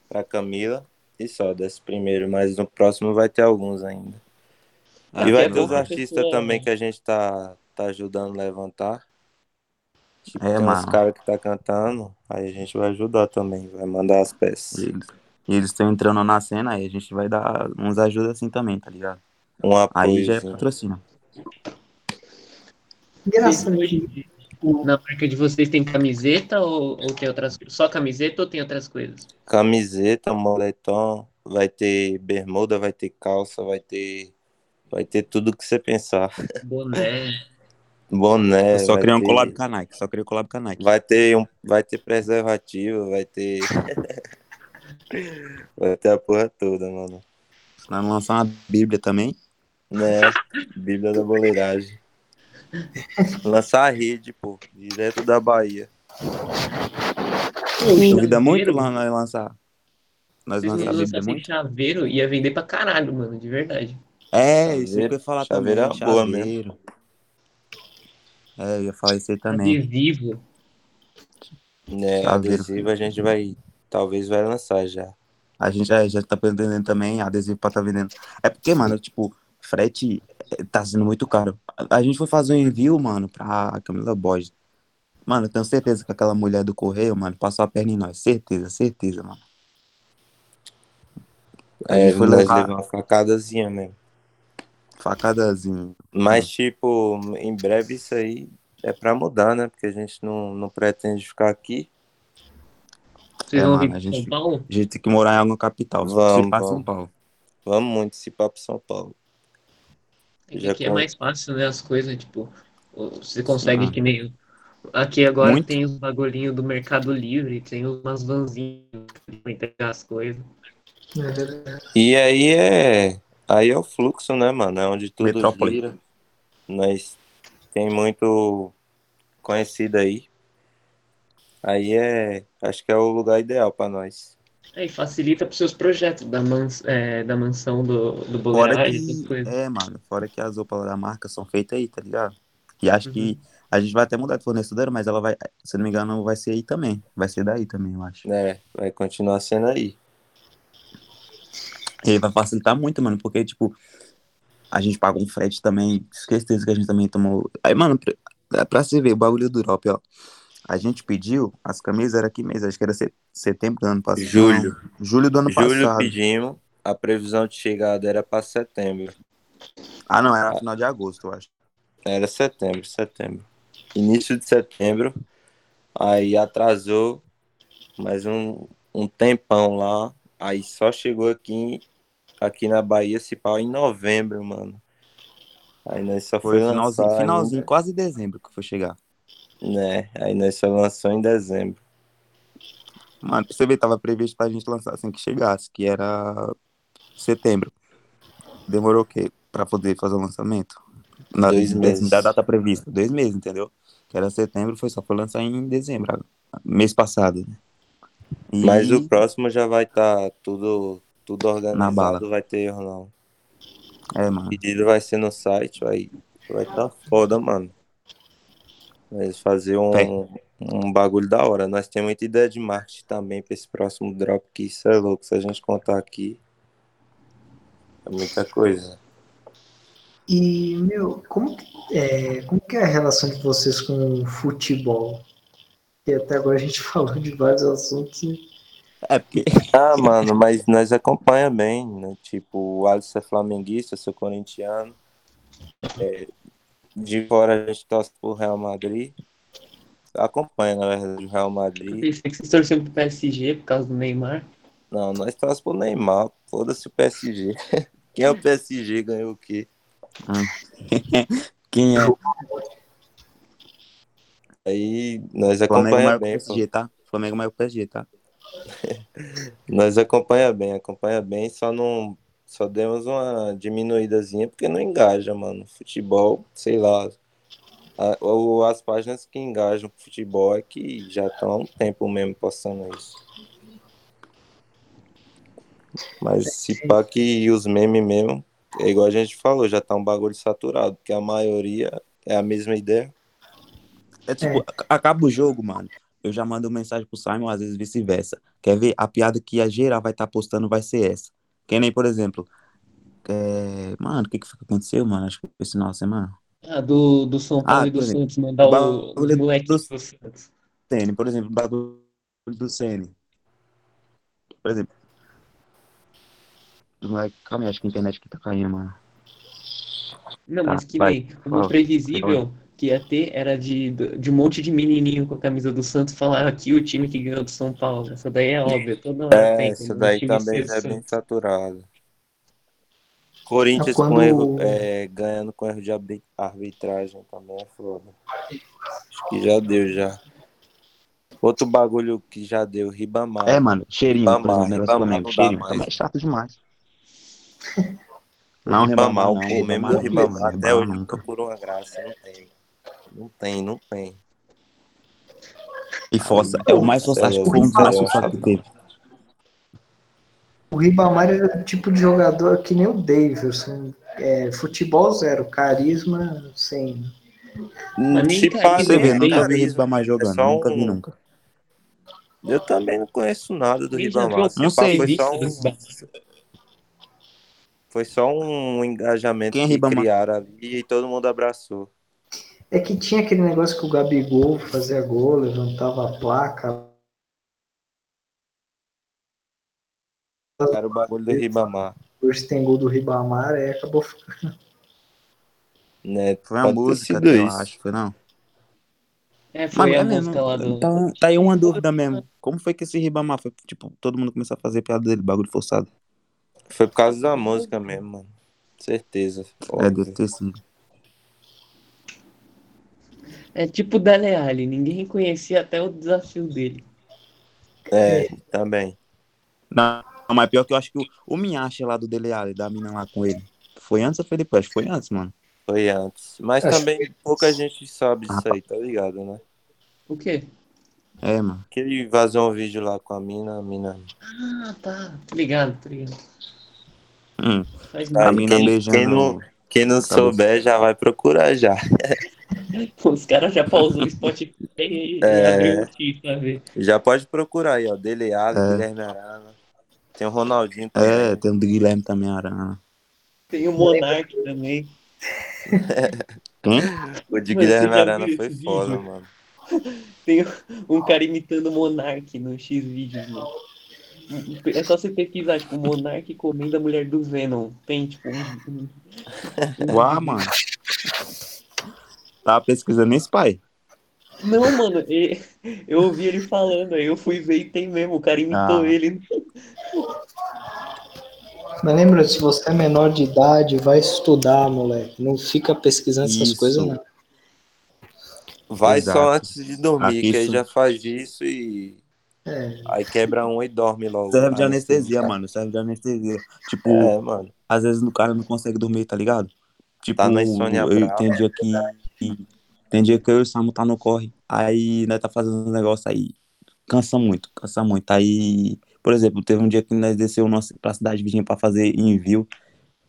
pra Camila e só desse primeiro, mas no próximo vai ter alguns ainda. É, e vai é ter os artistas pessoa- também que a gente tá, tá ajudando a levantar. Tipo, É, tem mano. caras que tá cantando, aí a gente vai ajudar também, vai mandar as peças. E eles- estão entrando na cena, aí a gente vai dar uns ajuda assim também, tá ligado? Um Aí já é apoio. patrocínio. Engraçado Vocês- que o- Na marca de vocês tem camiseta ou, ou tem outras coisas? Só camiseta ou tem outras coisas? Camiseta, moletom, vai ter bermuda, vai ter calça, vai ter. Vai ter tudo que você pensar. Boné. [LAUGHS] Boné. Eu só vai queria um ter- collab com a Nike, só queria um collab com a Nike. Vai ter, um, vai ter preservativo, vai ter. [LAUGHS] [LAUGHS] vai ter a porra toda, mano. Vamos lançar uma Bíblia também. Né? Bíblia da boleiragem. Lançar a rede, pô, direto da Bahia. Duvida muito chaveiro, lá nós lançar. Nós Vocês lançar a não Bíblia lançassem muito. chaveiro, ia vender pra caralho, mano, de verdade. É, isso que eu Chaveiro- ia falar chaveiro também. é uma boa chaveiro. É, eu ia falar isso aí também. Adesivo. Né? Chaveiro. Adesivo a gente vai. Talvez vai lançar já. A gente já, já tá pretendendo também adesivo pra tá vendendo. É porque, mano, tipo, frete eh, tá sendo muito caro. A, a gente foi fazer um envio, mano, pra Camila Borges. Mano, eu tenho certeza que aquela mulher do correio, mano, passou a perna em nós. Certeza, certeza, mano. A É, gente foi nós levar uma facadazinha mesmo. facadazinho. Mas, tipo, em breve isso aí é pra mudar, né? Porque a gente não, não pretende ficar aqui. Vocês É, vão mano, a gente- São Paulo? A gente tem que morar em alguma capital. Vamos, se vamos. São Paulo. Vamos muito se para São Paulo. É que aqui é com- mais fácil, né? As coisas, tipo, você consegue Ah. que nem. Aqui agora Muito. tem os bagulhinhos do Mercado Livre, tem umas vanzinhas pra entregar as coisas. é. E aí é. Aí é o fluxo, né, mano? É onde tudo Metrópole. gira. Nós tem muito conhecido aí. Aí é. Acho que é o lugar ideal pra nós. Aí facilita pros seus projetos da, mans, é, da mansão do, do Fora boleiragem, essas que, coisas. é, mano, fora que as roupas da marca são feitas aí, tá ligado? E acho Uhum. que a gente vai até mudar de fornecedora, mas ela vai, se não me engano, vai ser aí também. Vai ser daí também, eu acho. né? Vai continuar sendo aí. E aí vai facilitar muito, mano, porque, tipo, a gente paga um frete também, certeza que a gente também tomou. Aí, mano, pra, é pra você ver o bagulho do drop, ó. A gente pediu, as camisas era que mês? Acho que era se- setembro do ano passado. Julho. Julho do ano Julho passado. pedimos. A previsão de chegada era pra setembro. Ah, não, era final de agosto, eu acho. Era setembro, setembro. Início de setembro. Aí atrasou mais um, um tempão lá. Aí só chegou aqui, aqui na Bahia, se pau, em novembro, mano. Aí nós só Foi foi, finalzinho, lançar finalzinho, ainda, quase dezembro que foi chegar. Né? Aí nós só lançou em dezembro. Mano, pra você ver, tava previsto pra gente lançar assim que chegasse, que era setembro. Demorou o quê? Pra poder fazer o lançamento? Na, Dois meses. Da data prevista. Dois meses, entendeu? Que era setembro, foi só foi lançar em dezembro, mês passado. né? E- Mas o próximo já vai estar tudo, tudo Na bala. organizado, vai ter erro não. É, O mano. pedido vai ser no site, vai vai tá foda, mano. Mas fazer um, Tem. um bagulho da hora. Nós temos muita ideia de marketing também pra esse próximo drop, que isso é louco. Se a gente contar aqui, é muita coisa. E, meu, como, que- é, como que é a relação de vocês com o futebol? E até agora a gente [LAUGHS] falou de vários assuntos. e- É, porque. [LAUGHS] Ah, mano, mas nós acompanha bem, né? Tipo, o Alisson é flamenguista, eu sou corintiano. É, de fora a gente torce pro Real Madrid. Acompanha, na verdade, o Real Eu Madrid. pensei que vocês torciam pro PSG por causa do Neymar. Não, nós torcemos pro Neymar. Foda-se o PSG. [LAUGHS] Quem é o PSG ganhou o quê? [LAUGHS] Quem é? Aí nós Flamengo acompanha maior que o bem. PSG, tá? Flamengo [LAUGHS] que o PSG, tá? Nós acompanha bem, acompanha bem, só não. Só demos uma diminuídazinha porque não engaja, mano. Futebol, sei lá. A- o- as páginas que engajam com futebol é que já estão há um tempo mesmo postando isso. Mas se pá que os memes mesmo, é igual a gente falou, já tá um bagulho saturado, porque a maioria é a mesma ideia. É tipo, ac- acaba o jogo, mano. Eu já mando mensagem pro Simon, às vezes vice-versa. Quer ver? A piada que a geral vai estar postando vai ser essa. Que nem, por exemplo. é, Mano, o que que foi que aconteceu, mano? Acho que foi esse final de semana. Ah, do, do São Paulo Ah, e do Santos mandar o, os moleques do- pro Santos. Ceni, por exemplo, o bagulho do Ceni. Por exemplo. Calma aí, acho que a internet aqui tá caindo, mano. Não, Tá, mas que vai. nem uma Fala. Que ia ter era de, de um monte de menininho com a camisa do Santos falar aqui o time que ganhou do São Paulo. Essa daí é óbvia, toda hora É, tem. essa um daí também é bem Santos. saturado. Corinthians É quando- com erro, é, ganhando com erro de arbit- arbitragem também é foda. Acho que já deu já. Outro bagulho que já deu, Ribamar. É, mano, cheirinho, por Ribamar, exemplo, Ribamar dá Cheirinho, mais. também é chato demais. [LAUGHS] Não, Ribamar, Ribamar o Ribamar mesmo Ribamar, Ribamar até hoje nunca. procura uma graça, não tem. Não tem, não tem. E Fossa, é o mais é forçado, foi um é forçados que teve. O Ribamar era o tipo de jogador que nem o Davidson. É, futebol zero, carisma sem. Tipo, Você vê, é nunca vi carisma. Ribamar jogando, só nunca vi, um- nunca. Eu também não conheço nada do Ribamar. Não sei. Foi só, um, foi só um engajamento Quem é que Ribamar? criaram ali e todo mundo abraçou. É que tinha aquele negócio que o Gabigol fazia gol, levantava a placa. Era o bagulho do Ribamar. Hoje tem gol do Ribamar, aí acabou ficando. Né? Foi ter música, eu acho, foi não? É, foi Mano, a é mesmo. música lá do. Tá, tá aí uma dúvida mesmo. Como foi que esse Ribamar foi, tipo, todo mundo começou a fazer piada dele, bagulho forçado? Foi por causa da música mesmo, mano. Certeza. É, óbvio. deve ter sido. É tipo o Dele Alli, ninguém conhecia até o desafio dele. É, também. Não, mas pior que eu acho que o, o Minhacha lá do Dele Alli, da mina lá com ele, foi antes ou foi depois? Acho que Foi antes, mano. Foi antes. Mas Acho também pouca gente sabe Ah, disso aí, tá ligado, né? O quê? É, mano. Que ele vazou um vídeo lá com a mina, a mina. Ah, tá. Tô ligado, tô ligado. Hum, Faz a mina quem- beijando. quem não- Quem não Tá souber já vai procurar já. [LAUGHS] [LAUGHS] Os caras já pausou o Spotify e É. abriu o ver. Já pode procurar aí, ó. Dele Alli, É. Guilherme Arana. Tem o Ronaldinho também. É, tem do Guilherme também, Arana. Tem o Monark também. [LAUGHS] O de Mas Guilherme Arana foi esse foda, vídeo? mano. [LAUGHS] Tem um cara imitando o Monark no X vídeos, mano. É só você pesquisar, tipo, Monark comendo a mulher do Venom. Tem, tipo, um. Uau, vídeo. mano. Tava pesquisando esse pai. Não, mano, eu ouvi ele falando, aí eu fui ver e tem mesmo, o cara imitou Ah. ele. Mas lembra, se você é menor de idade, vai estudar, moleque. Não fica pesquisando essas Isso. coisas, não. Vai Exato. só antes de dormir, Aqui que aí isso- já faz isso e. É. Aí quebra um e dorme logo. Serve de Aí, anestesia, assim, mano. Serve de anestesia. Tipo, É, mano. às vezes o cara não consegue dormir, tá ligado? Tipo, Tá na insônia eu, brava. tem dia que. Tem dia que eu e o Samu tá no corre. Aí nós tá fazendo uns negócios aí. Cansa muito, cansa muito. Aí, por exemplo, teve um dia que nós desceu pra cidade vizinha pra fazer envio.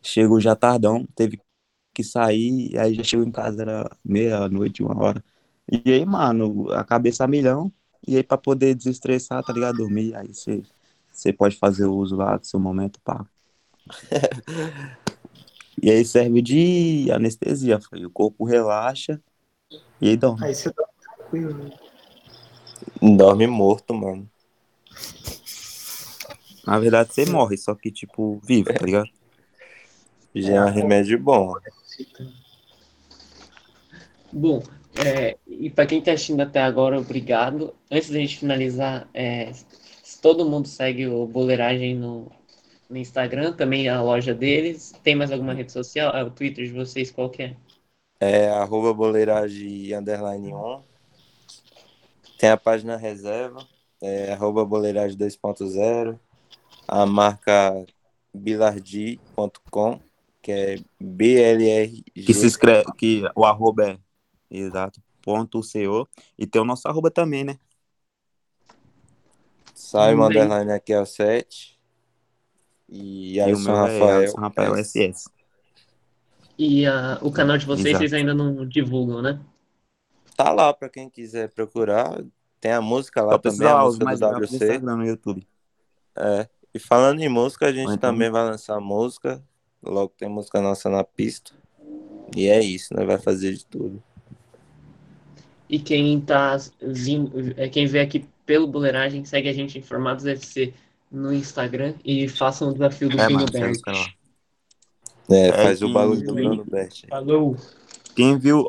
Chegou já tardão, teve que sair. Aí já chegou em casa, era meia-noite, uma hora. E aí, mano, a cabeça a milhão. E aí, pra poder desestressar, tá ligado? Dormir. Aí você pode fazer uso lá do seu momento, pá. [LAUGHS] e aí serve de anestesia. Foi. O corpo relaxa e aí dorme. Aí você tá tranquilo. né? Dorme morto, mano. Na verdade, você morre, só que, tipo, vive, tá ligado? [LAUGHS] Já é um remédio bom. Bom, é, e pra quem tá assistindo até agora, obrigado. Antes da gente finalizar, é, se todo mundo segue o Boleiragem no, no Instagram, também a loja deles. Tem mais alguma rede social? Ah, o Twitter de vocês, qual que é? É arroba boleiragem underline 1. Tem a página reserva, é, arroba boleiragem 2.0, a marca bilardi.com, que é BLRG. Que se escreve, que o arroba é, exato, ponto CO. E tem o nosso arroba também, né? Simon Também. Underline aqui é o 7. E E o meu é Rafael. Alisson Rafael SS. E ah, o canal de vocês, Exato. vocês ainda não divulgam, né? Tá lá pra quem quiser procurar. Tem a música lá Só também, a música mais do WC. Instagram no YouTube. É. E falando em música, a gente então- também vai lançar música. Logo tem música nossa na pista. E é isso, né? Vai fazer de tudo. E quem tá vindo, é quem vê aqui pelo Boleiragem, segue a gente Informados FC no Instagram e façam o desafio do É, Bruno lá. É, É faz o que- bagulho do Bruno Bert. Falou! Quem viu,